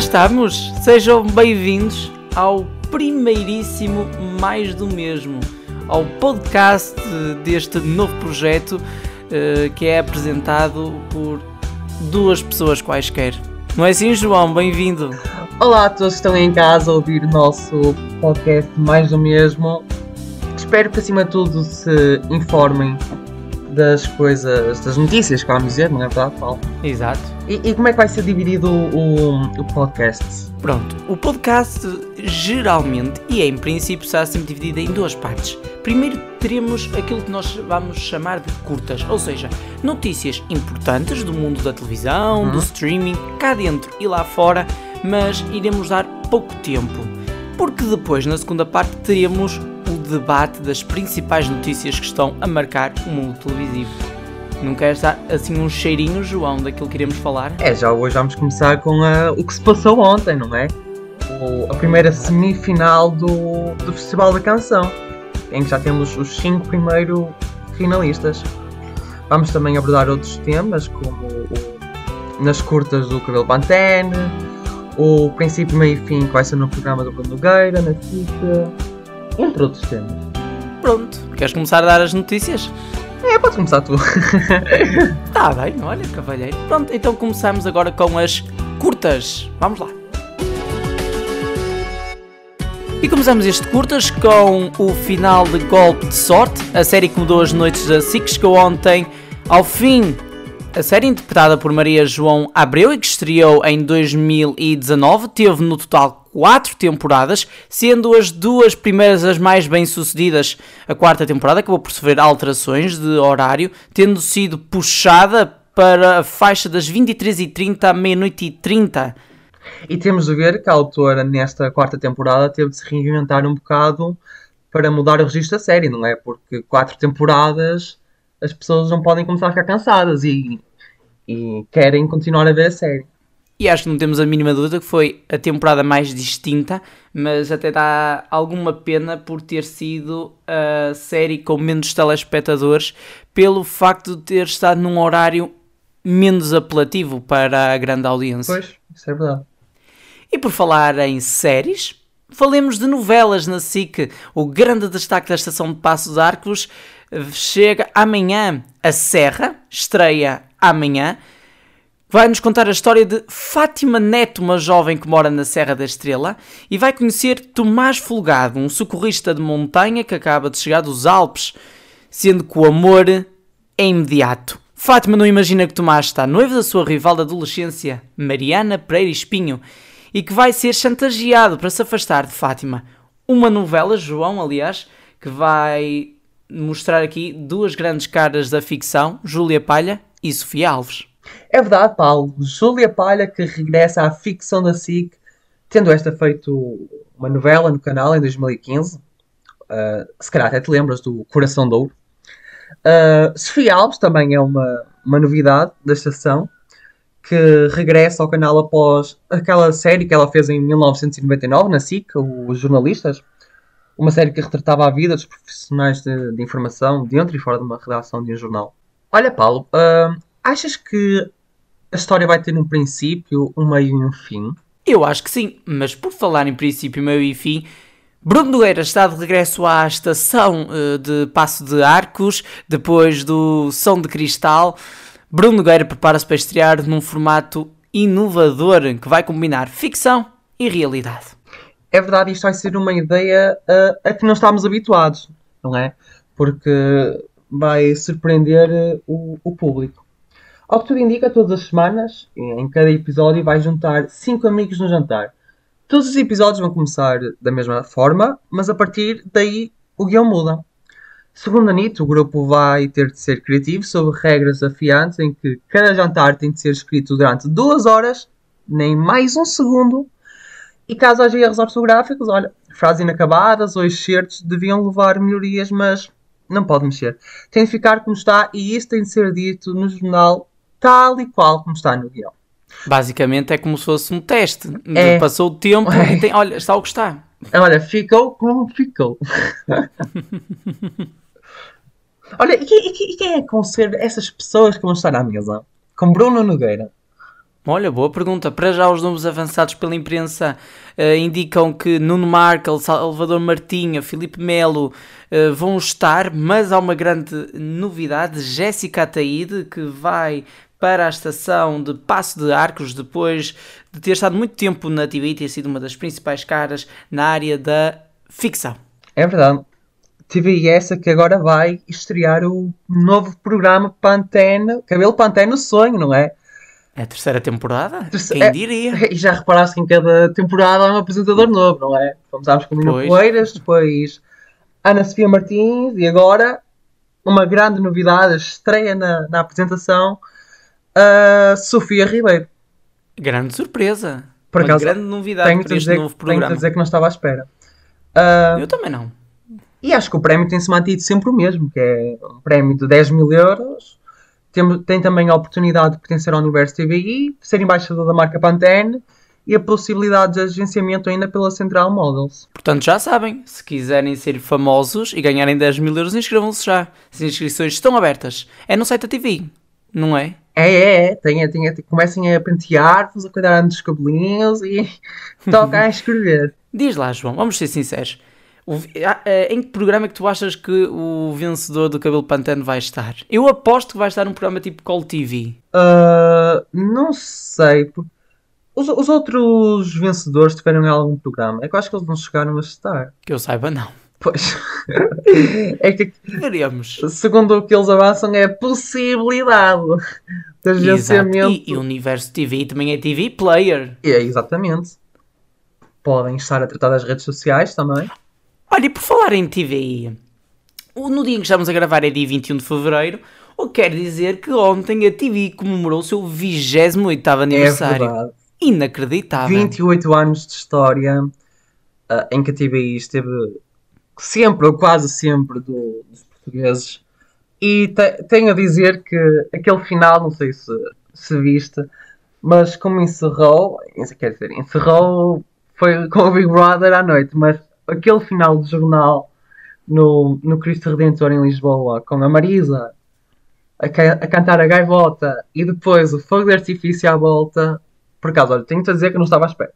estamos! Sejam bem-vindos ao primeiríssimo Mais do Mesmo, ao podcast deste novo projeto uh, que é apresentado por duas pessoas quaisquer. Não é assim, João? Bem-vindo! Olá a todos que estão em casa a ouvir o nosso podcast Mais do Mesmo. Espero que, acima de tudo, se informem das coisas, das notícias que vamos dizer, não é verdade, Paulo? Exato. E, e como é que vai ser dividido o, o podcast? Pronto, o podcast geralmente e em princípio será sempre dividido em duas partes. Primeiro teremos aquilo que nós vamos chamar de curtas, ou seja, notícias importantes do mundo da televisão, uhum. do streaming, cá dentro e lá fora, mas iremos dar pouco tempo. Porque depois, na segunda parte, teremos o debate das principais notícias que estão a marcar o mundo televisivo. Não queres dar assim um cheirinho, João, daquilo que iremos falar? É, já hoje vamos começar com a, o que se passou ontem, não é? O, a primeira semifinal do, do Festival da Canção, em que já temos os cinco primeiros finalistas. Vamos também abordar outros temas, como o, nas curtas do Cabelo Pantene, o princípio, meio e fim que vai ser no programa do Bruno Nogueira, na FICA, entre outros temas. Pronto, queres começar a dar as notícias? É, pode começar tu. Tá bem, olha, cavalheiro. Pronto, então começamos agora com as curtas. Vamos lá. E começamos este curtas com o final de Golpe de Sorte, a série que mudou as noites da SIC, chegou ontem ao fim a série interpretada por Maria João Abreu e que estreou em 2019 teve no total quatro temporadas, sendo as duas primeiras as mais bem-sucedidas. A quarta temporada acabou por sofrer alterações de horário, tendo sido puxada para a faixa das 23h30 à meia-noite e 30. E temos de ver que a autora nesta quarta temporada teve de se reinventar um bocado para mudar o registro da série, não é? Porque quatro temporadas as pessoas não podem começar a ficar cansadas e, e querem continuar a ver a série. E acho que não temos a mínima dúvida que foi a temporada mais distinta, mas até dá alguma pena por ter sido a série com menos telespectadores, pelo facto de ter estado num horário menos apelativo para a grande audiência. Pois, isso é verdade. E por falar em séries, falemos de novelas na SIC. O grande destaque da estação de Passos Arcos chega amanhã. A Serra estreia amanhã. Vai nos contar a história de Fátima Neto, uma jovem que mora na Serra da Estrela, e vai conhecer Tomás Folgado, um socorrista de montanha que acaba de chegar dos Alpes, sendo que o amor é imediato. Fátima não imagina que Tomás está noivo da sua rival da adolescência, Mariana Pereira Espinho, e que vai ser chantageado para se afastar de Fátima. Uma novela, João, aliás, que vai mostrar aqui duas grandes caras da ficção, Júlia Palha e Sofia Alves. É verdade, Paulo. Júlia Palha que regressa à ficção da SIC, tendo esta feito uma novela no canal em 2015. Uh, ah, se calhar até te lembras do Coração de Ouro. Uh, Sofia Alves também é uma, uma novidade da estação que regressa ao canal após aquela série que ela fez em 1999 na SIC, os jornalistas uma série que retratava a vida dos profissionais de, de informação dentro e fora de uma redação de um jornal. Olha, Paulo, uh, achas que a história vai ter um princípio, um meio e um fim? Eu acho que sim, mas por falar em princípio, meio e fim, Bruno Nogueira está de regresso à estação uh, de Passo de Arcos, depois do Som de Cristal. Bruno Nogueira prepara-se para estrear num formato inovador que vai combinar ficção e realidade é verdade, isto vai ser uma ideia uh, a que não estamos habituados, não é? Porque vai surpreender uh, o, o, público. Ao que tudo indica, todas as semanas, em cada episódio, vai juntar cinco amigos no jantar. Todos os episódios vão começar da mesma forma, mas a partir daí o guião muda. Segundo a NIT, o grupo vai ter de ser criativo sobre regras afiantes em que cada jantar tem de ser escrito durante duas horas, nem mais um segundo, e caso haja erros ortográficos, olha, frases inacabadas ou excertos deviam levar melhorias, mas não pode mexer. Tem de ficar como está e isso tem de ser dito no jornal tal e qual como está no guião. Basicamente é como se fosse um teste. É. Passou o tempo é. e tem, olha, está o que está. Olha, ficou como ficou. olha, e, e, e quem é que vão ser essas pessoas que vão estar à mesa? Com Bruno Nogueira, Olha, boa pergunta. Para já, os nomes avançados pela imprensa uh, indicam que Nuno Markel, Salvador Martinha, Filipe Melo uh, vão estar, mas há uma grande novidade: Jéssica Ataíde, que vai para a estação de Passo de Arcos, depois de ter estado muito tempo na TV e ter sido uma das principais caras na área da ficção. É verdade. TV essa que agora vai estrear o novo programa Pantene, Cabelo Pantene no Sonho, não é? É a terceira temporada? Quem é, diria? E já reparaste que em cada temporada há um apresentador novo, não é? Começámos com Lino Poeiras, depois Ana Sofia Martins e agora uma grande novidade, estreia na, na apresentação, a Sofia Ribeiro. Grande surpresa. Por uma grande novidade tenho para este dizer, novo programa. Tenho que dizer que não estava à espera. Uh, Eu também não. E acho que o prémio tem-se mantido sempre o mesmo, que é um prémio de 10 mil euros. Tem, tem também a oportunidade de pertencer ao Universo TVI, ser embaixador da marca Pantene e a possibilidade de agenciamento ainda pela Central Models. Portanto, já sabem, se quiserem ser famosos e ganharem 10 mil euros, inscrevam-se já. As inscrições estão abertas. É no site da TV, não é? É, é, é. Tem, tem, tem, comecem a pentear-vos, a cuidar dos cabelinhos e toca a escrever. Diz lá, João, vamos ser sinceros. O, eh, em que programa é que tu achas que o vencedor do Cabelo Pantano vai estar? Eu aposto que vai estar num programa tipo Call TV. Uh, ah, não sei. Os, os, outros vencedores tiveram em algum programa? É que eu acho que eles não chegaram a estar. Que eu saiba, não. Pois. é que. Veremos. Segundo o que eles avançam, é possibilidade agenciamento. E, e o Universo TV também é TV Player. É, exatamente. Podem estar a tratar das redes sociais também. Olha, e por falar em TVI, no dia em que estamos a gravar é dia 21 de Fevereiro, o que quer dizer que ontem a TV comemorou o seu 28 aniversário. É verdade. Inacreditável. 28 anos de história uh, em que a TVI esteve sempre, ou quase sempre, do, dos portugueses. E te, tenho a dizer que aquele final, não sei se, se viste, mas como encerrou, quer dizer, encerrou, foi com o Big Brother à noite, mas aquele final de jornal no, no Cristo Redentor em Lisboa, com a Marisa a, a cantar a gaivota e depois o fogo de artifício à volta, por acaso, olha, tenho-te a dizer que não estava à espera.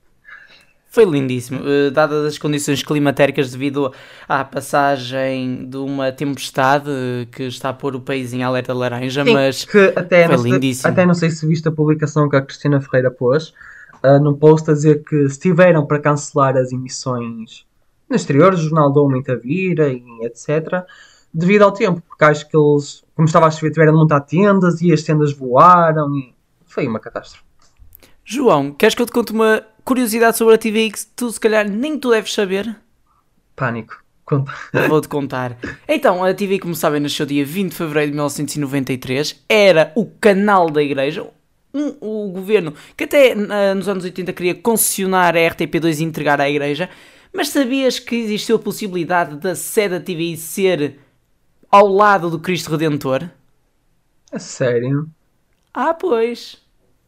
Foi lindíssimo, uh, dadas as condições climatéricas devido à passagem de uma tempestade uh, que está a pôr o país em alerta laranja, Sim, mas que até foi lindíssimo. até não sei se viste a publicação que a Cristina Ferreira pôs uh, num post a dizer que se tiveram para cancelar as emissões no exterior, o jornal deu muita vira e etc. Devido ao tempo, porque acho que eles, como estava a chover, tiveram de montar tendas e as tendas voaram e foi uma catástrofe. João, queres que eu te conte uma curiosidade sobre a TV que tu se calhar nem tu deves saber? Pânico. Conta. Vou-te contar. Então, a TV, como sabem, nasceu dia 20 de fevereiro de 1993. Era o canal da igreja. Um, o governo que até uh, nos anos 80 queria concessionar a RTP2 e entregar à igreja. Mas sabias que existiu a possibilidade da sede da TVI ser ao lado do Cristo Redentor? A sério? Ah, pois.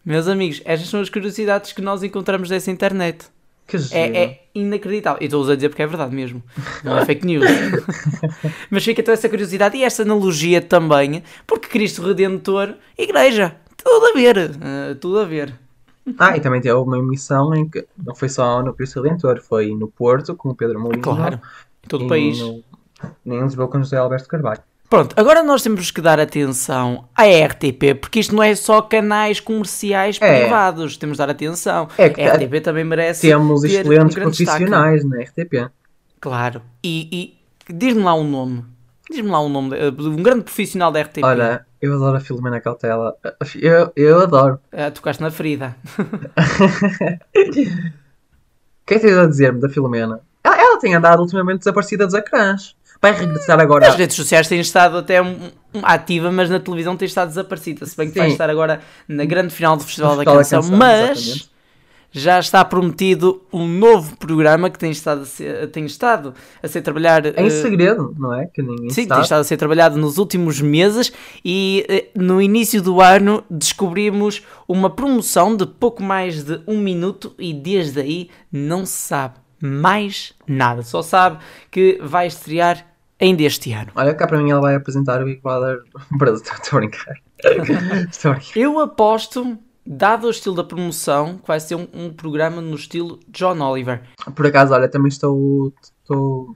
Meus amigos, estas são as curiosidades que nós encontramos dessa internet. Que é, é inacreditável. E estou a dizer porque é verdade mesmo. Não é fake news. Mas fica toda essa curiosidade e essa analogia também, porque Cristo Redentor, igreja, tudo a ver. Uh, tudo a ver. Ah, e também teve uma emissão em que não foi só no Cristo Redentor, foi no Porto, com o Pedro Mourinho. Claro, em todo o país. No, em Lisboa com José Alberto Carvalho. Pronto, agora nós temos que dar atenção à RTP, porque isto não é só canais comerciais é. privados, temos de dar atenção. É que a RTP também merece. Temos excelentes um profissionais destaque. na RTP. Claro, e, e diz-me lá um nome. Diz-me lá um nome de um grande profissional da RTP. Olha, eu adoro a Filomena Cautela. Eu, eu adoro. É, tocaste na ferida. O que é que tens a dizer-me da Filomena? Ela, ela tem andado ultimamente desaparecida dos ecrãs. Vai regressar agora. As redes sociais têm estado até um, um, ativa, mas na televisão tem estado desaparecida. Se bem que Sim. vai estar agora na grande final do Festival, da, Canção, da Canção. Mas. Exatamente já está prometido um novo programa que tem estado a ser, tem estado a ser trabalhado em uh, segredo, não é? Que ninguém sim, tem estado a ser trabalhado nos últimos meses e uh, no início do ano descobrimos uma promoção de pouco mais de um minuto e desde aí não se sabe mais nada. Só sabe que vai estrear ainda este ano. Olha, cá para mim ela vai apresentar o Big Brother Brasil. Estou a brincar. Estou a brincar. Eu aposto dado o estilo da promoção, que vai ser um, um programa no estilo John Oliver. Por acaso, olha, também estou. Estou.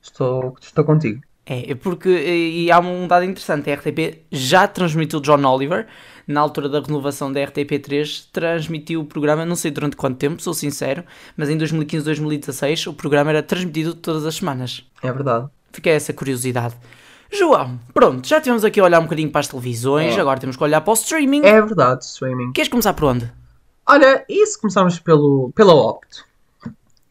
Estou, estou contigo. É, porque e há um dado interessante, a RTP já transmitiu John Oliver, na altura da renovação da RTP3, transmitiu o programa, não sei durante quanto tempo, sou sincero, mas em 2015, 2016 o programa era transmitido todas as semanas. É verdade. Fica essa curiosidade. João, pronto, já tivemos aqui a olhar um bocadinho para as televisões, É. agora temos que olhar para o streaming. É verdade, streaming. Queres começar por onde? Olha, e se começarmos pelo, pela Opto?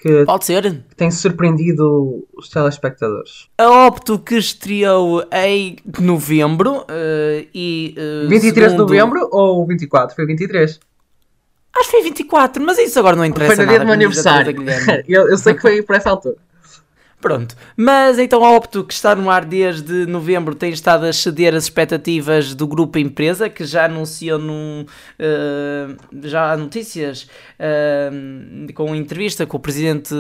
Que Pode ser. tem surpreendido os telespectadores. A Opto que estreou em novembro eh, e. eh, 23 de segundo- novembro ou 24? Foi 23. Acho que foi 24, mas isso agora não interessa Foi no nada. dia do meu aniversário. Eu, eu sei que foi por essa altura. Pronto. Mas então a Opto, que está no ar desde novembro, tem estado a exceder as expectativas do grupo empresa, que já anunciou num, eh, já há notícias eh, com entrevista com o presidente.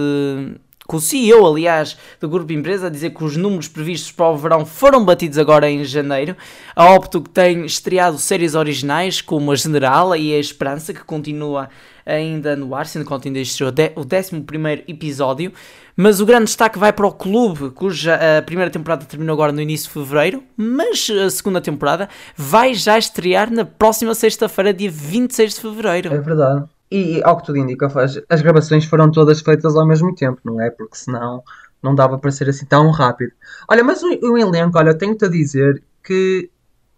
Com o CEO, aliás, do grupo empresa, a dizer que os números previstos para o verão foram batidos agora em janeiro. A Opto que tem estreado séries originais como a General e a Esperança, que continua ainda no ar, sendo que ainda estreou o 11 episódio. Mas o grande destaque vai para o clube, cuja a primeira temporada terminou agora no início de fevereiro, mas a segunda temporada vai já estrear na próxima sexta-feira, dia 26 de fevereiro. É verdade. E ao que tudo indica, as, as gravações foram todas feitas ao mesmo tempo, não é? Porque senão não dava para ser assim tão rápido. Olha, mas o, o elenco, olha, tenho-te a dizer que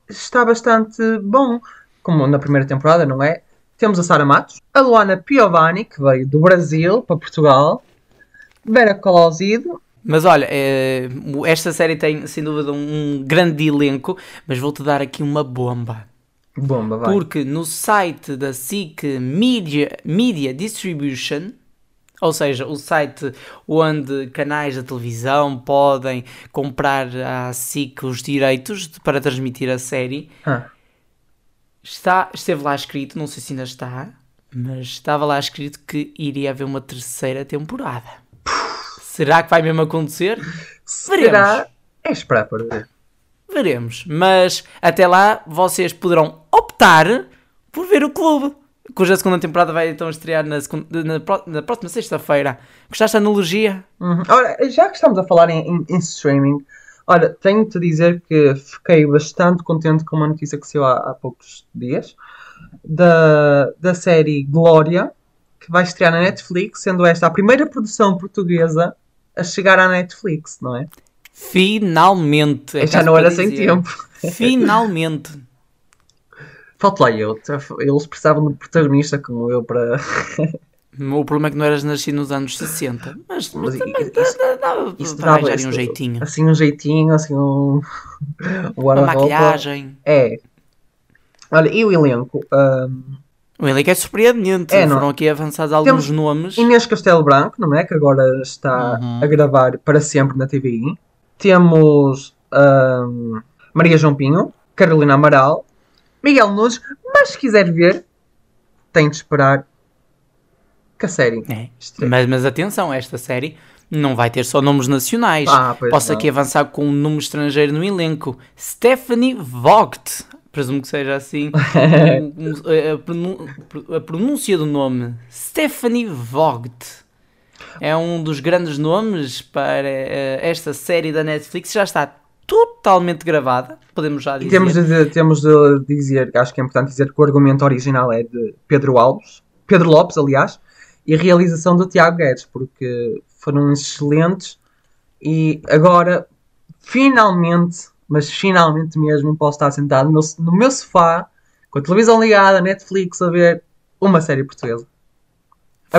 está bastante bom. Como na primeira temporada, não é? Temos a Sara Matos, a Luana Piovani, que veio do Brasil para Portugal, Vera Mas olha, eh, esta série tem sem dúvida um grande elenco, mas vou-te dar aqui uma bomba. bomba, vai. Porque no site da SIC Media, Media Distribution, ou seja, o site onde canais da televisão podem comprar à SIC os direitos para transmitir a série, Ah, está, esteve lá escrito, não sei se ainda está, mas estava lá escrito que iria haver uma terceira temporada. Será que vai mesmo acontecer? será? É esperar para ver. Veremos. Mas até lá vocês poderão optar por ver o clube. Cuja segunda temporada vai então estrear na, segunda- na na próxima sexta-feira. Gostaste da analogia? Uhum. Ora, já que estamos a falar em, em- em streaming, olha, tenho-te a dizer que fiquei bastante contente com uma notícia que saiu há, há poucos dias da, da série Glória, que vai estrear na Netflix, sendo esta a primeira produção portuguesa a chegar à Netflix, não é? Finalmente. É já não era para sem tempo. Finalmente. Falta lá eu. Eles precisavam de um protagonista como eu para. O problema é que não eras nascido nos anos 60. Mas, mas isso- para dava isso- um jeitinho. Assim, um jeitinho, assim, um. um Uma maquilhagem. É. Olha, e o elenco? Ahm, O elenco é surpreendente. É, é? Foram aqui avançados alguns Temos nomes. Inês Castelo Branco, não é? Que agora está Uhum. a gravar para sempre na TVI. Temos ahm, Maria João Pinho, Carolina Amaral, Miguel Nunes, mas se quiser ver, tem de esperar que a série É. Mas, mas atenção, esta série não vai ter só nomes nacionais. Ah, Posso não. aqui avançar com um nome estrangeiro no elenco: Stephanie Vogt. Presumo que seja assim a, pronúncia do nome. Stephanie Vogt. É um dos grandes nomes para eh, esta série da Netflix. Já está totalmente gravada, podemos já E dizer. temos de, temos de dizer, acho que é importante dizer que o argumento original é de Pedro Alves, Pedro Lopes, aliás, e a realização do Tiago Guedes, porque foram excelentes e agora, finalmente, mas finalmente mesmo, posso estar sentado no meu, no meu sofá, com a televisão ligada, Netflix, a ver uma série portuguesa.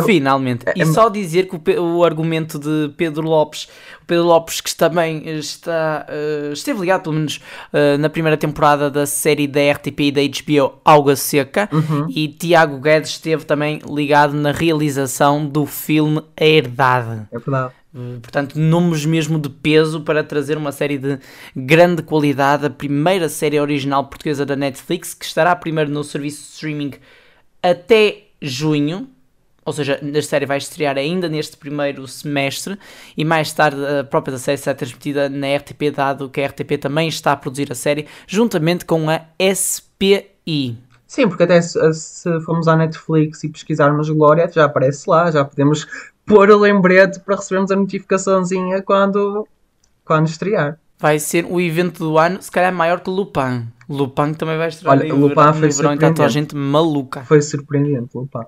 Finalmente. E é- só dizer que o, o argumento de Pedro Lopes, o Pedro Lopes que também está, eh, esteve ligado, pelo menos eh, na primeira temporada da série da RTP e da HBO Alga Seca, Uhum. e Tiago Guedes esteve também ligado na realização do filme A Herdade. É verdade. Uh, Portanto, nomes mesmo de peso para trazer uma série de grande qualidade, a primeira série original portuguesa da Netflix, que estará primeiro no serviço de streaming até junho. Ou seja, a série vai estrear ainda neste primeiro semestre e mais tarde a própria série será transmitida na RTP, dado que a RTP também está a produzir a série juntamente com a SPI. Sim, porque até se, se formos à Netflix e pesquisarmos Glória, já aparece lá, já podemos pôr o lembrete para recebermos a notificaçãozinha quando, quando estrear. Vai ser o evento do ano, se calhar maior que Lupin. Lupin também vai estrear Olha, Lupin verão, foi verão e está toda a surpreendente. gente maluca. Foi surpreendente, Lupin.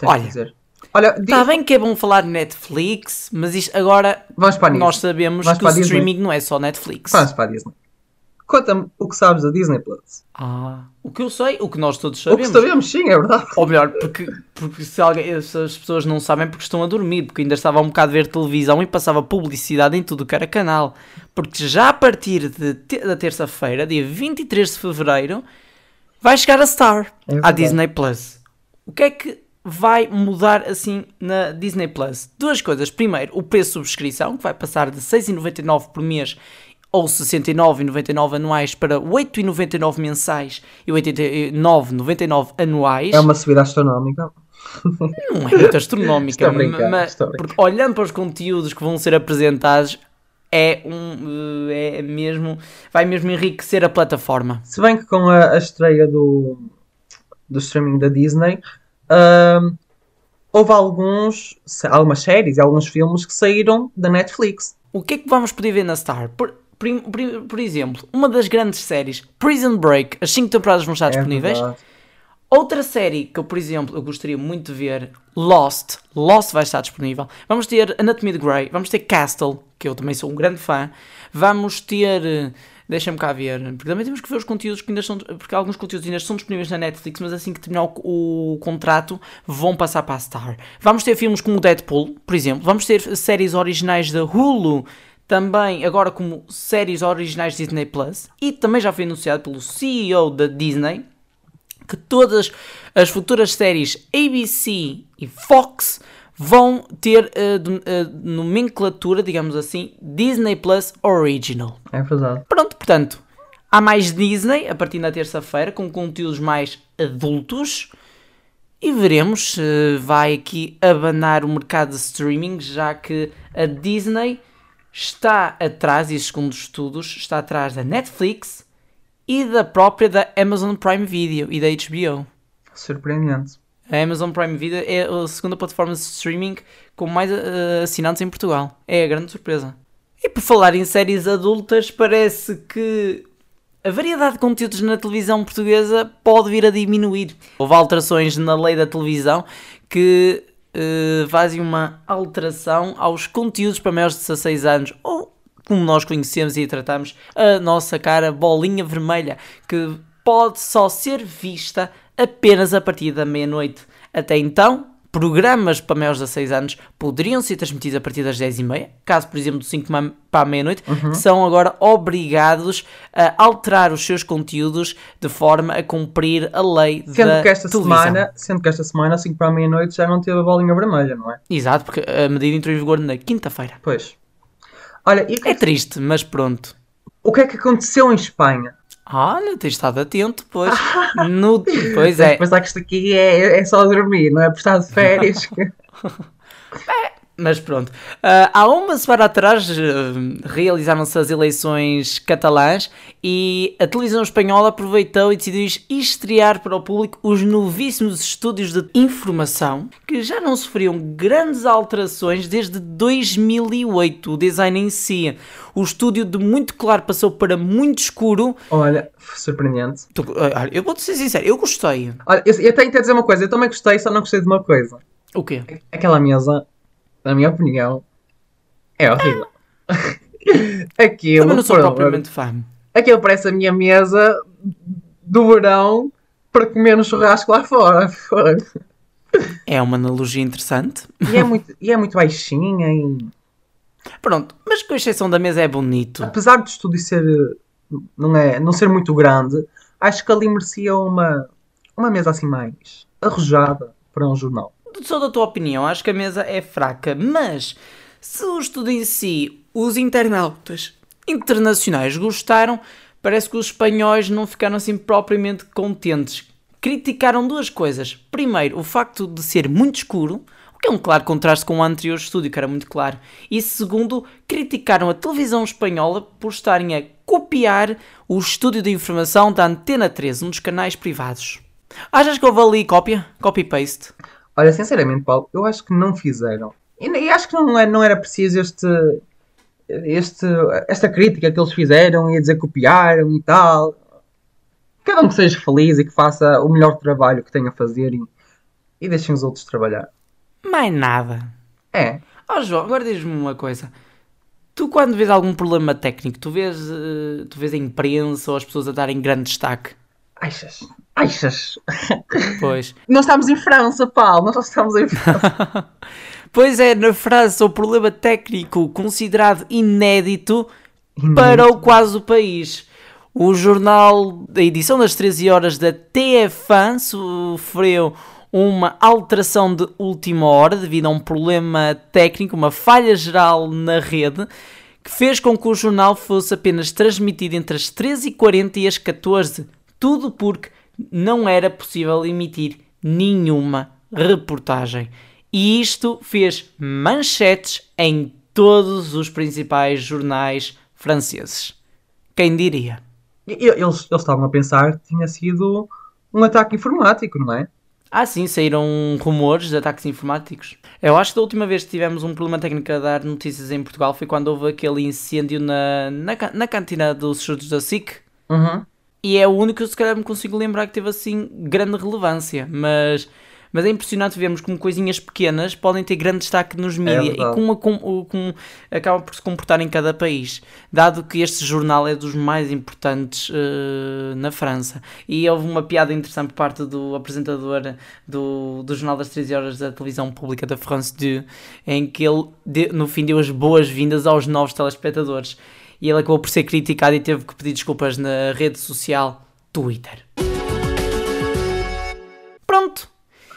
Tenho Olha. Olha, di- Está bem que é bom falar de Netflix, mas isto agora nós sabemos Vamos que o Disney. streaming não é só Netflix. Vamos para a Disney. Conta-me o que sabes da Disney Plus. Ah, o que eu sei, o que nós todos O que sabemos. sabemos, sim, é verdade. Ou melhor, porque, porque se, alguém, se as pessoas não sabem porque estão a dormir, porque ainda estava um bocado a ver televisão e passava publicidade em tudo que era canal. Porque já a partir de te- da terça-feira, dia 23 de fevereiro, vai chegar a Star, É à. Disney Plus. O que é que vai mudar assim na Disney Plus? Duas coisas. Primeiro, o preço de subscrição, que vai passar de 6,99 por mês ou 69,99 anuais para 8,99 mensais e 89,99 anuais. É uma subida astronómica. Não é muito astronómica, mas porque olhando para os conteúdos que vão ser apresentados, é um eh, é mesmo vai mesmo enriquecer a plataforma. Se bem que com a, a estreia do, do streaming da Disney, ahm, houve alguns, algumas séries e alguns filmes que saíram da Netflix. O que é que vamos poder ver na Star? Por, por, exemplo, uma das grandes séries, Prison Break, as 5 temporadas vão estar É disponíveis. verdade. Outra série que eu, por exemplo, eu gostaria muito de ver, Lost. Lost vai estar disponível. Vamos ter Anatomy de Grey, vamos ter Castle, que eu também sou um grande fã. Vamos ter, eh, deixa-me cá ver, porque também temos que ver os conteúdos que ainda são, porque alguns conteúdos ainda são disponíveis na Netflix, mas assim que terminar o, o contrato vão passar para a Star. Vamos ter filmes como Deadpool, por exemplo. Vamos ter séries originais da Hulu, também agora como séries originais Disney Plus. E também já foi anunciado pelo CEO da Disney, que todas as futuras séries ABC e Fox vão ter de- a nomenclatura, digamos assim, Disney Plus Original. É verdade. Pronto, portanto, há mais Disney a partir da terça-feira, com conteúdos mais adultos. E veremos se vai aqui abanar o mercado de streaming, já que a Disney está atrás, e segundo estudos, está atrás da Netflix e da própria da Amazon Prime Video e da HBO. Surpreendente. A Amazon Prime Video é a segunda plataforma de streaming com mais eh, assinantes em Portugal. É a grande surpresa. E por falar em séries adultas, parece que a variedade de conteúdos na televisão portuguesa pode vir a diminuir. Houve alterações na lei da televisão que eh, fazem uma alteração aos conteúdos para maiores de 16 anos, ou como nós conhecemos e tratamos, a nossa cara bolinha vermelha, que pode só ser vista apenas a partir da meia-noite. Até então, programas para maiores de 16 anos poderiam ser transmitidos a partir das 10h30, caso, por exemplo, do 5 ma- para a meia-noite, são agora obrigados a alterar os seus conteúdos de forma a cumprir a lei Sendo da que esta televisão. semana, sendo que esta semana, 5 para a meia-noite, já não teve a bolinha vermelha, não é? Exato, porque a medida entrou em vigor na quinta-feira. Pois. Olha, que, É é triste, mas pronto. o que é que aconteceu em Espanha? Olha, tens estado atento, pois. No, pois é. Pensar que isto aqui é, é só dormir, não é por estar de férias. Mas pronto. Ah, há uma semana atrás ah, realizaram-se as eleições catalãs e a televisão espanhola aproveitou e decidiu estrear para o público os novíssimos estúdios de informação que já não sofriam grandes alterações desde 2008. O design em si. O estúdio de muito claro passou para muito escuro. Olha, surpreendente. Tu- ah, Eu vou-te ser sincero, eu gostei. Olha, eu, eu tenho que te dizer uma coisa, eu também gostei, só não gostei de uma coisa. O quê? Aquela mesa, na minha opinião, é horrível. Aquilo, Também não sou pronto, propriamente fã. aquilo parece a minha mesa do verão para comer no churrasco lá fora. É uma analogia interessante. E é muito, e é muito baixinha e Pronto, mas com exceção da mesa é bonito. apesar do estúdio ser não, é, não ser muito grande, acho que ali merecia uma, uma mesa assim mais arrojada para um jornal. Sou da tua opinião, acho que a mesa é fraca, mas se o estudo em si, os internautas internacionais gostaram, parece que os espanhóis não ficaram assim propriamente contentes. Criticaram duas coisas. Primeiro, o facto de ser muito escuro, o que é um claro contraste com o anterior estúdio, que era muito claro. E segundo, criticaram a televisão espanhola por estarem a copiar o estúdio de informação da Antena 13, um dos canais privados. Achas que houve ali cópia? Copy-paste? Olha, sinceramente, Paulo, eu acho que não fizeram. E, e acho que não, é, não era preciso este, este, esta crítica que eles fizeram e a dizer que copiaram e tal. Cada um que seja feliz e que faça o melhor trabalho que tenha a fazer e, e deixem os outros trabalhar. Mais nada. É. Ó João, agora diz-me uma coisa. Tu quando vês algum problema técnico, tu vês, uh, tu vês a imprensa ou as pessoas a darem grande destaque? Achas? Achas? Pois. Nós estamos em França, Paulo. Nós estamos em França. pois é, na França o problema técnico considerado inédito para o quase o país. O jornal, a edição das 13 horas da TF1 sofreu uma alteração de última hora devido a um problema técnico, uma falha geral na rede, que fez com que o jornal fosse apenas transmitido entre as 13h40 e as 14 tudo porque não era possível emitir nenhuma reportagem. E isto fez manchetes em todos os principais jornais franceses. Quem diria? Eles, eles estavam a pensar que tinha sido um ataque informático, não é? Ah, sim, saíram rumores de ataques informáticos. Eu acho que a última vez que tivemos um problema técnico a dar notícias em Portugal foi quando houve aquele incêndio na, na, na cantina dos estudos da SIC. Uhum. E é o único que eu se calhar me consigo lembrar que teve assim grande relevância. Mas mas é impressionante vermos como coisinhas pequenas podem ter grande destaque nos É mídias e verdade. como, como, como acaba por se comportar em cada país, dado que este jornal é dos mais importantes eh, na França. E houve uma piada interessante por parte do apresentador do, do Jornal das 13 Horas da televisão pública da France 2, em que ele no fim deu as boas-vindas aos novos telespectadores. E ele acabou por ser criticado e teve que pedir desculpas na rede social Twitter. Pronto.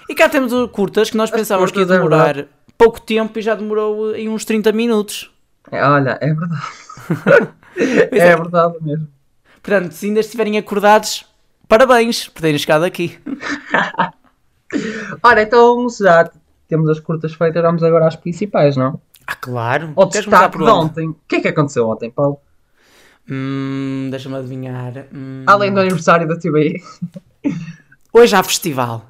E cá temos curtas que nós As pensávamos que ia é demorar pouco tempo e já demorou em uns 30 minutos. É, olha, é verdade. É é. verdade mesmo. Portanto, se ainda estiverem acordados, parabéns por terem chegado aqui. Ora, então já temos as curtas feitas, vamos agora às principais, não? Ah, claro. O destaque de ontem. O que é que aconteceu ontem, Paulo? Hum, Deixa-me adivinhar. Hum, Além do aniversário da TVI, Hoje há festival.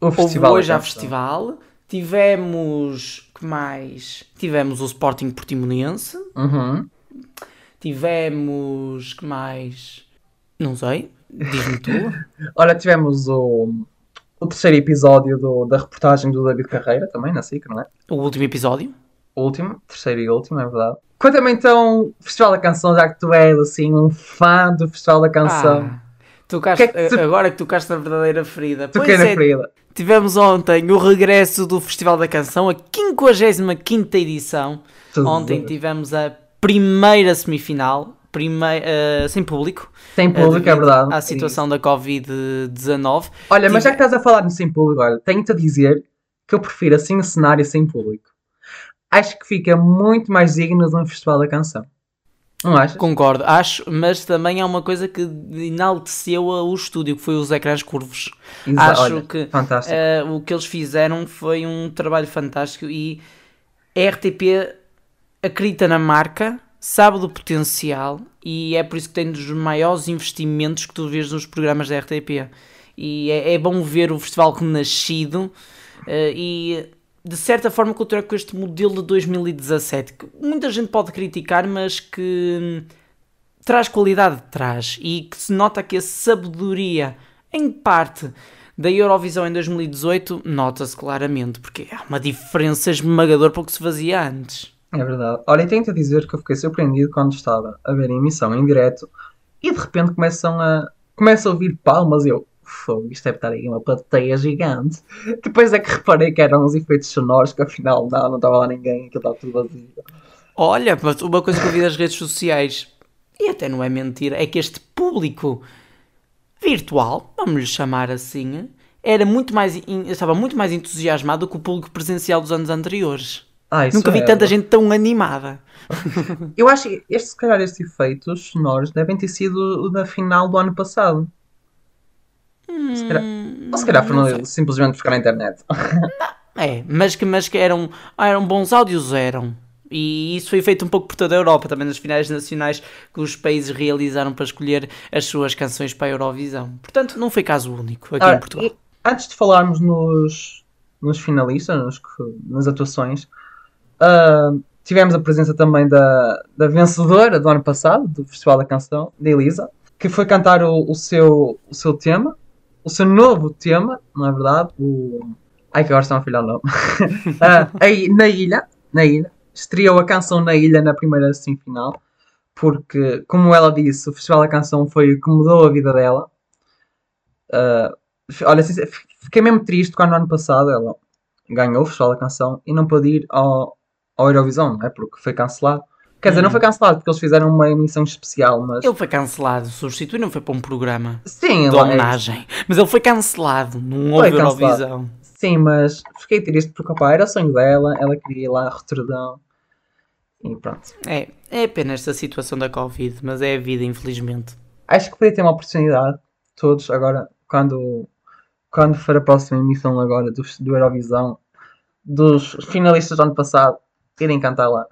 o Houve festival. hoje da há canção. festival. Tivemos. que mais? Tivemos o Sporting Portimonense. Uhum. Tivemos. que mais? Não sei. Diz-me tu. Ora, tivemos o, o terceiro episódio do- da reportagem do David Carreira, também na SIC, não é? o último episódio. Último, terceiro e último, é verdade. Conta-me então Festival da Canção, já que tu és assim um fã do Festival da Canção. Ah, tocaste, Que é que tu- Agora que tocaste na verdadeira ferida. tu Pois na é, ferida. Tivemos ontem o regresso do Festival da Canção, a 55 edição. Jesus. Ontem tivemos a primeira semifinal, primei- eh, sem público. Sem eh, público, é devido verdade. À situação da Covid-19. Olha, mas já Tive- que estás a falar no sem público, olha, tenho-te a dizer que eu prefiro assim o cenário sem público. Acho que fica muito mais digno de um Festival da Canção. Não achas? Concordo, acho, mas também há uma coisa que enalteceu o estúdio, que foi os ecrãs curvos. Exa- acho olha, que eh, o que eles fizeram foi um trabalho fantástico e a RTP acredita na marca, sabe do potencial e é por isso que tem dos maiores investimentos que tu vês nos programas da RTP. E é, é bom ver o festival renascido eh, e de certa forma continuar com este modelo de 2017 que muita gente pode criticar, mas que hum, traz qualidade, traz e que se nota que a sabedoria em parte da Eurovisão em 2018 nota-se claramente, porque há uma diferença esmagadora para o que se fazia antes. É verdade. Olha, e tenho-te a dizer que eu fiquei surpreendido quando estava a ver a emissão em direto e de repente começam a, começam a ouvir palmas e eu, fogo, isto deve estar aí uma plateia gigante. Depois é que reparei que eram uns efeitos sonoros que afinal não, não estava lá ninguém, aquilo estava tudo vazio. Olha, mas uma coisa que eu vi das redes sociais, e até não é mentira, é que este público virtual, vamos lhe chamar assim, era muito mais, estava muito mais entusiasmado do que o público presencial dos anos anteriores. Ah, Nunca vi é, tanta gente tão animada. Eu acho que este, se calhar estes efeitos sonoros devem ter sido da final do ano passado. Se calhar, ou se calhar Hum, foram simplesmente buscar na internet. É, mas que, mas que eram, eram bons áudios, eram. E isso foi feito um pouco por toda a Europa, também nas finais nacionais que os países realizaram para escolher as suas canções para a Eurovisão. Portanto, não foi caso único aqui Ora, em Portugal. antes de falarmos nos, nos finalistas, nos nas atuações, ah, tivemos a presença também da, da vencedora do ano passado, do Festival da Canção, da Elisa, que foi cantar o, o seu, o seu tema, o seu novo tema, não é verdade? O... Ai, que agora estão a filhar o nome. Ah, aí, na ilha, na ilha, estreou a canção na ilha na primeira semifinal, porque, como ela disse, o Festival da Canção foi o que mudou a vida dela. Ah, olha, fiquei mesmo triste quando no ano passado ela ganhou o Festival da Canção e não pôde ir ao, ao Eurovisão, é? Porque foi cancelado. Quer dizer, não foi cancelado porque eles fizeram uma emissão especial, mas. Ele foi cancelado, substituído, não foi para um programa Sim, de lá- homenagem. Mas ele foi cancelado, não Foi houve cancelado. Eurovisão. Sim, mas fiquei triste porque opa, era o sonho dela, ela queria ir lá a Roterdão. E pronto. É, é pena esta situação da Covid, mas é a vida, infelizmente. Acho que podia ter uma oportunidade, todos, agora, quando, quando for a próxima emissão agora do, do Eurovisão, dos finalistas do ano passado, irem cantar lá.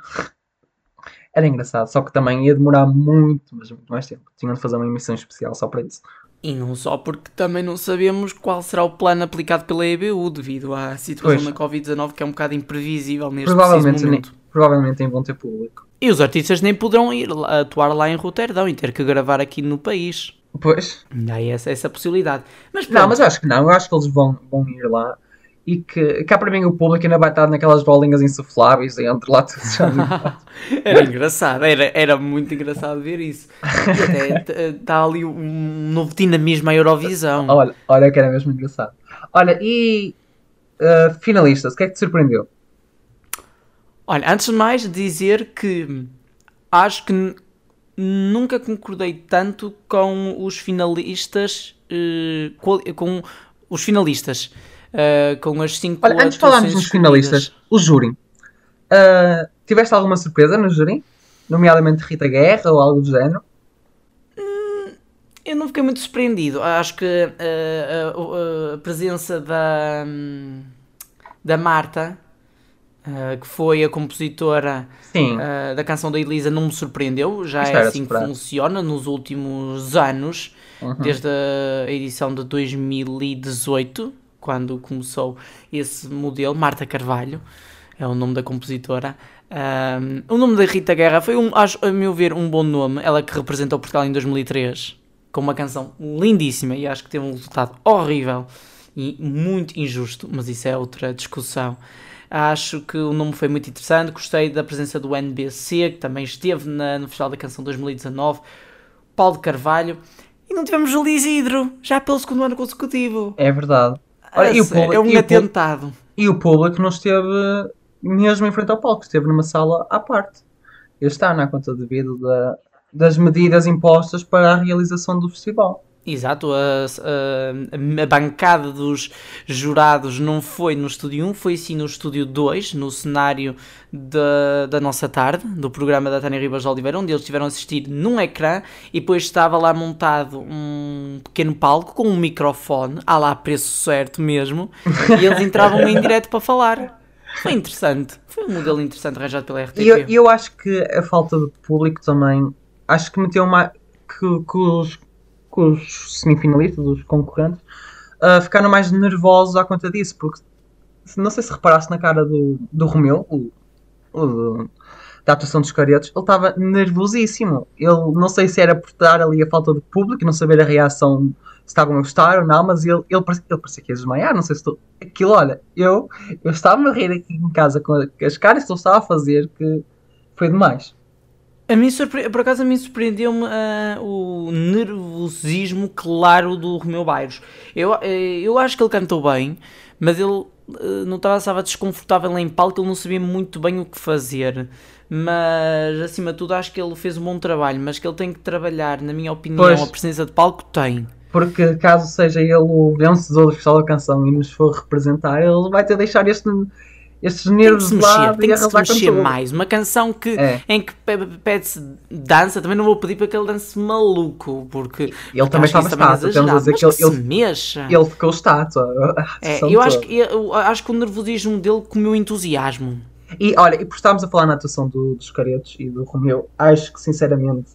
Era engraçado, só que também ia demorar muito, mas muito mais tempo. Tinham de fazer uma emissão especial só para isso. E não só porque também não sabemos qual será o plano aplicado pela EBU devido à situação Pois. da Covid-19 que é um bocado imprevisível neste Provavelmente preciso nem, momento. provavelmente nem vão ter público. E os artistas nem poderão ir atuar lá em Roterdão e ter que gravar aqui no país. Pois. Ainda há essa, essa possibilidade. Mas Não, mas acho que não. Eu acho que eles vão, vão ir lá. E que cá para mim o público ainda vai estar naquelas bolinhas insufláveis dentro lá tudo já. era engraçado, era, era muito engraçado ver isso. Está ali um novo dinamismo à Eurovisão. olha, olha que era mesmo engraçado. Olha, e uh, finalistas, o que é que te surpreendeu? Olha, antes de mais dizer que acho que nunca concordei tanto com os finalistas qual- com os finalistas eh, com as cinco Olha, antes de falarmos nos finalistas, o júri. Uh, tiveste alguma surpresa no júri? Nomeadamente Rita Guerra ou algo do género? eu não fiquei muito surpreendido acho que eh, a, a presença da hum, da Marta eh, que foi a compositora. Uh, da canção da Elisa não me surpreendeu, já Isto é assim que funciona nos últimos anos, Uhum. desde a edição de 2018, quando começou esse modelo, Marta Carvalho é o nome da compositora. Um, o nome da Rita Guerra foi, um, acho, a meu ver, um bom nome, ela que representou Portugal em 2003, com uma canção lindíssima e acho que teve um resultado horrível e muito injusto, mas isso é outra discussão. Acho que o nome foi muito interessante. Gostei da presença do NBC, que também esteve na- no Festival da Canção 2019. Paulo de Carvalho. E não tivemos Júlio Isidro, já pelo segundo ano consecutivo. É verdade. E, o público, é um e, atentado. e o público não esteve mesmo em frente ao palco, esteve numa sala à parte. Este ano, à conta devido da, das medidas impostas para a realização do festival. Exato, a, a- a bancada dos jurados não foi no estúdio 1, foi sim no estúdio 2, no cenário da, da nossa tarde, do programa da Tânia Ribas de Oliveira, onde eles estiveram a assistir num ecrã e depois estava lá montado um pequeno palco com um microfone, à lá preço certo mesmo, e eles entravam em direto para falar. Foi interessante, foi um modelo interessante arranjado pela RTP. E eu, eu acho que a falta de público também, acho que meteu uma. que, que os, que os semifinalistas, os concorrentes, ah, ficaram mais nervosos à conta disso, porque não sei se reparaste na cara do, do Romeu, o, o da atuação dos caretos, ele estava nervosíssimo. Ele não sei se era por estar ali a falta de público e não saber a reação se estavam a gostar ou não, mas ele, ele, parecia, ele parecia que ia desmaiar, não sei se estou. Aquilo, olha, eu, eu estava a rir aqui em casa com com as caras que ele estava a fazer que foi demais. A mim surpre... Por acaso a mim surpreendeu-me ah, o nervosismo claro do Romeu Bairros. Eu, eh, eu acho que ele cantou bem, mas ele eh, não estava, estava desconfortável em palco, ele não sabia muito bem o que fazer. Mas acima de tudo acho que ele fez um bom trabalho, mas que ele tem que trabalhar, na minha opinião, Pois. a presença de palco tem. Porque caso seja ele o vencedor do Festival da Canção e nos for representar, ele vai ter de deixar este, estes Tem que nervos se mexer, lado tem que se mexer mais. Uma canção que, É. em que pe- pede-se dança, também não vou pedir para que ele dance maluco, porque Ele também acho que estava também é estátua, temos a dizer que ele- se ele- mexa. Ele ficou estátua. É, eu, acho toda. que, eu acho que o nervosismo dele comeu entusiasmo. E olha, e por estarmos a falar na atuação do- dos Caretos e do Romeu, acho que sinceramente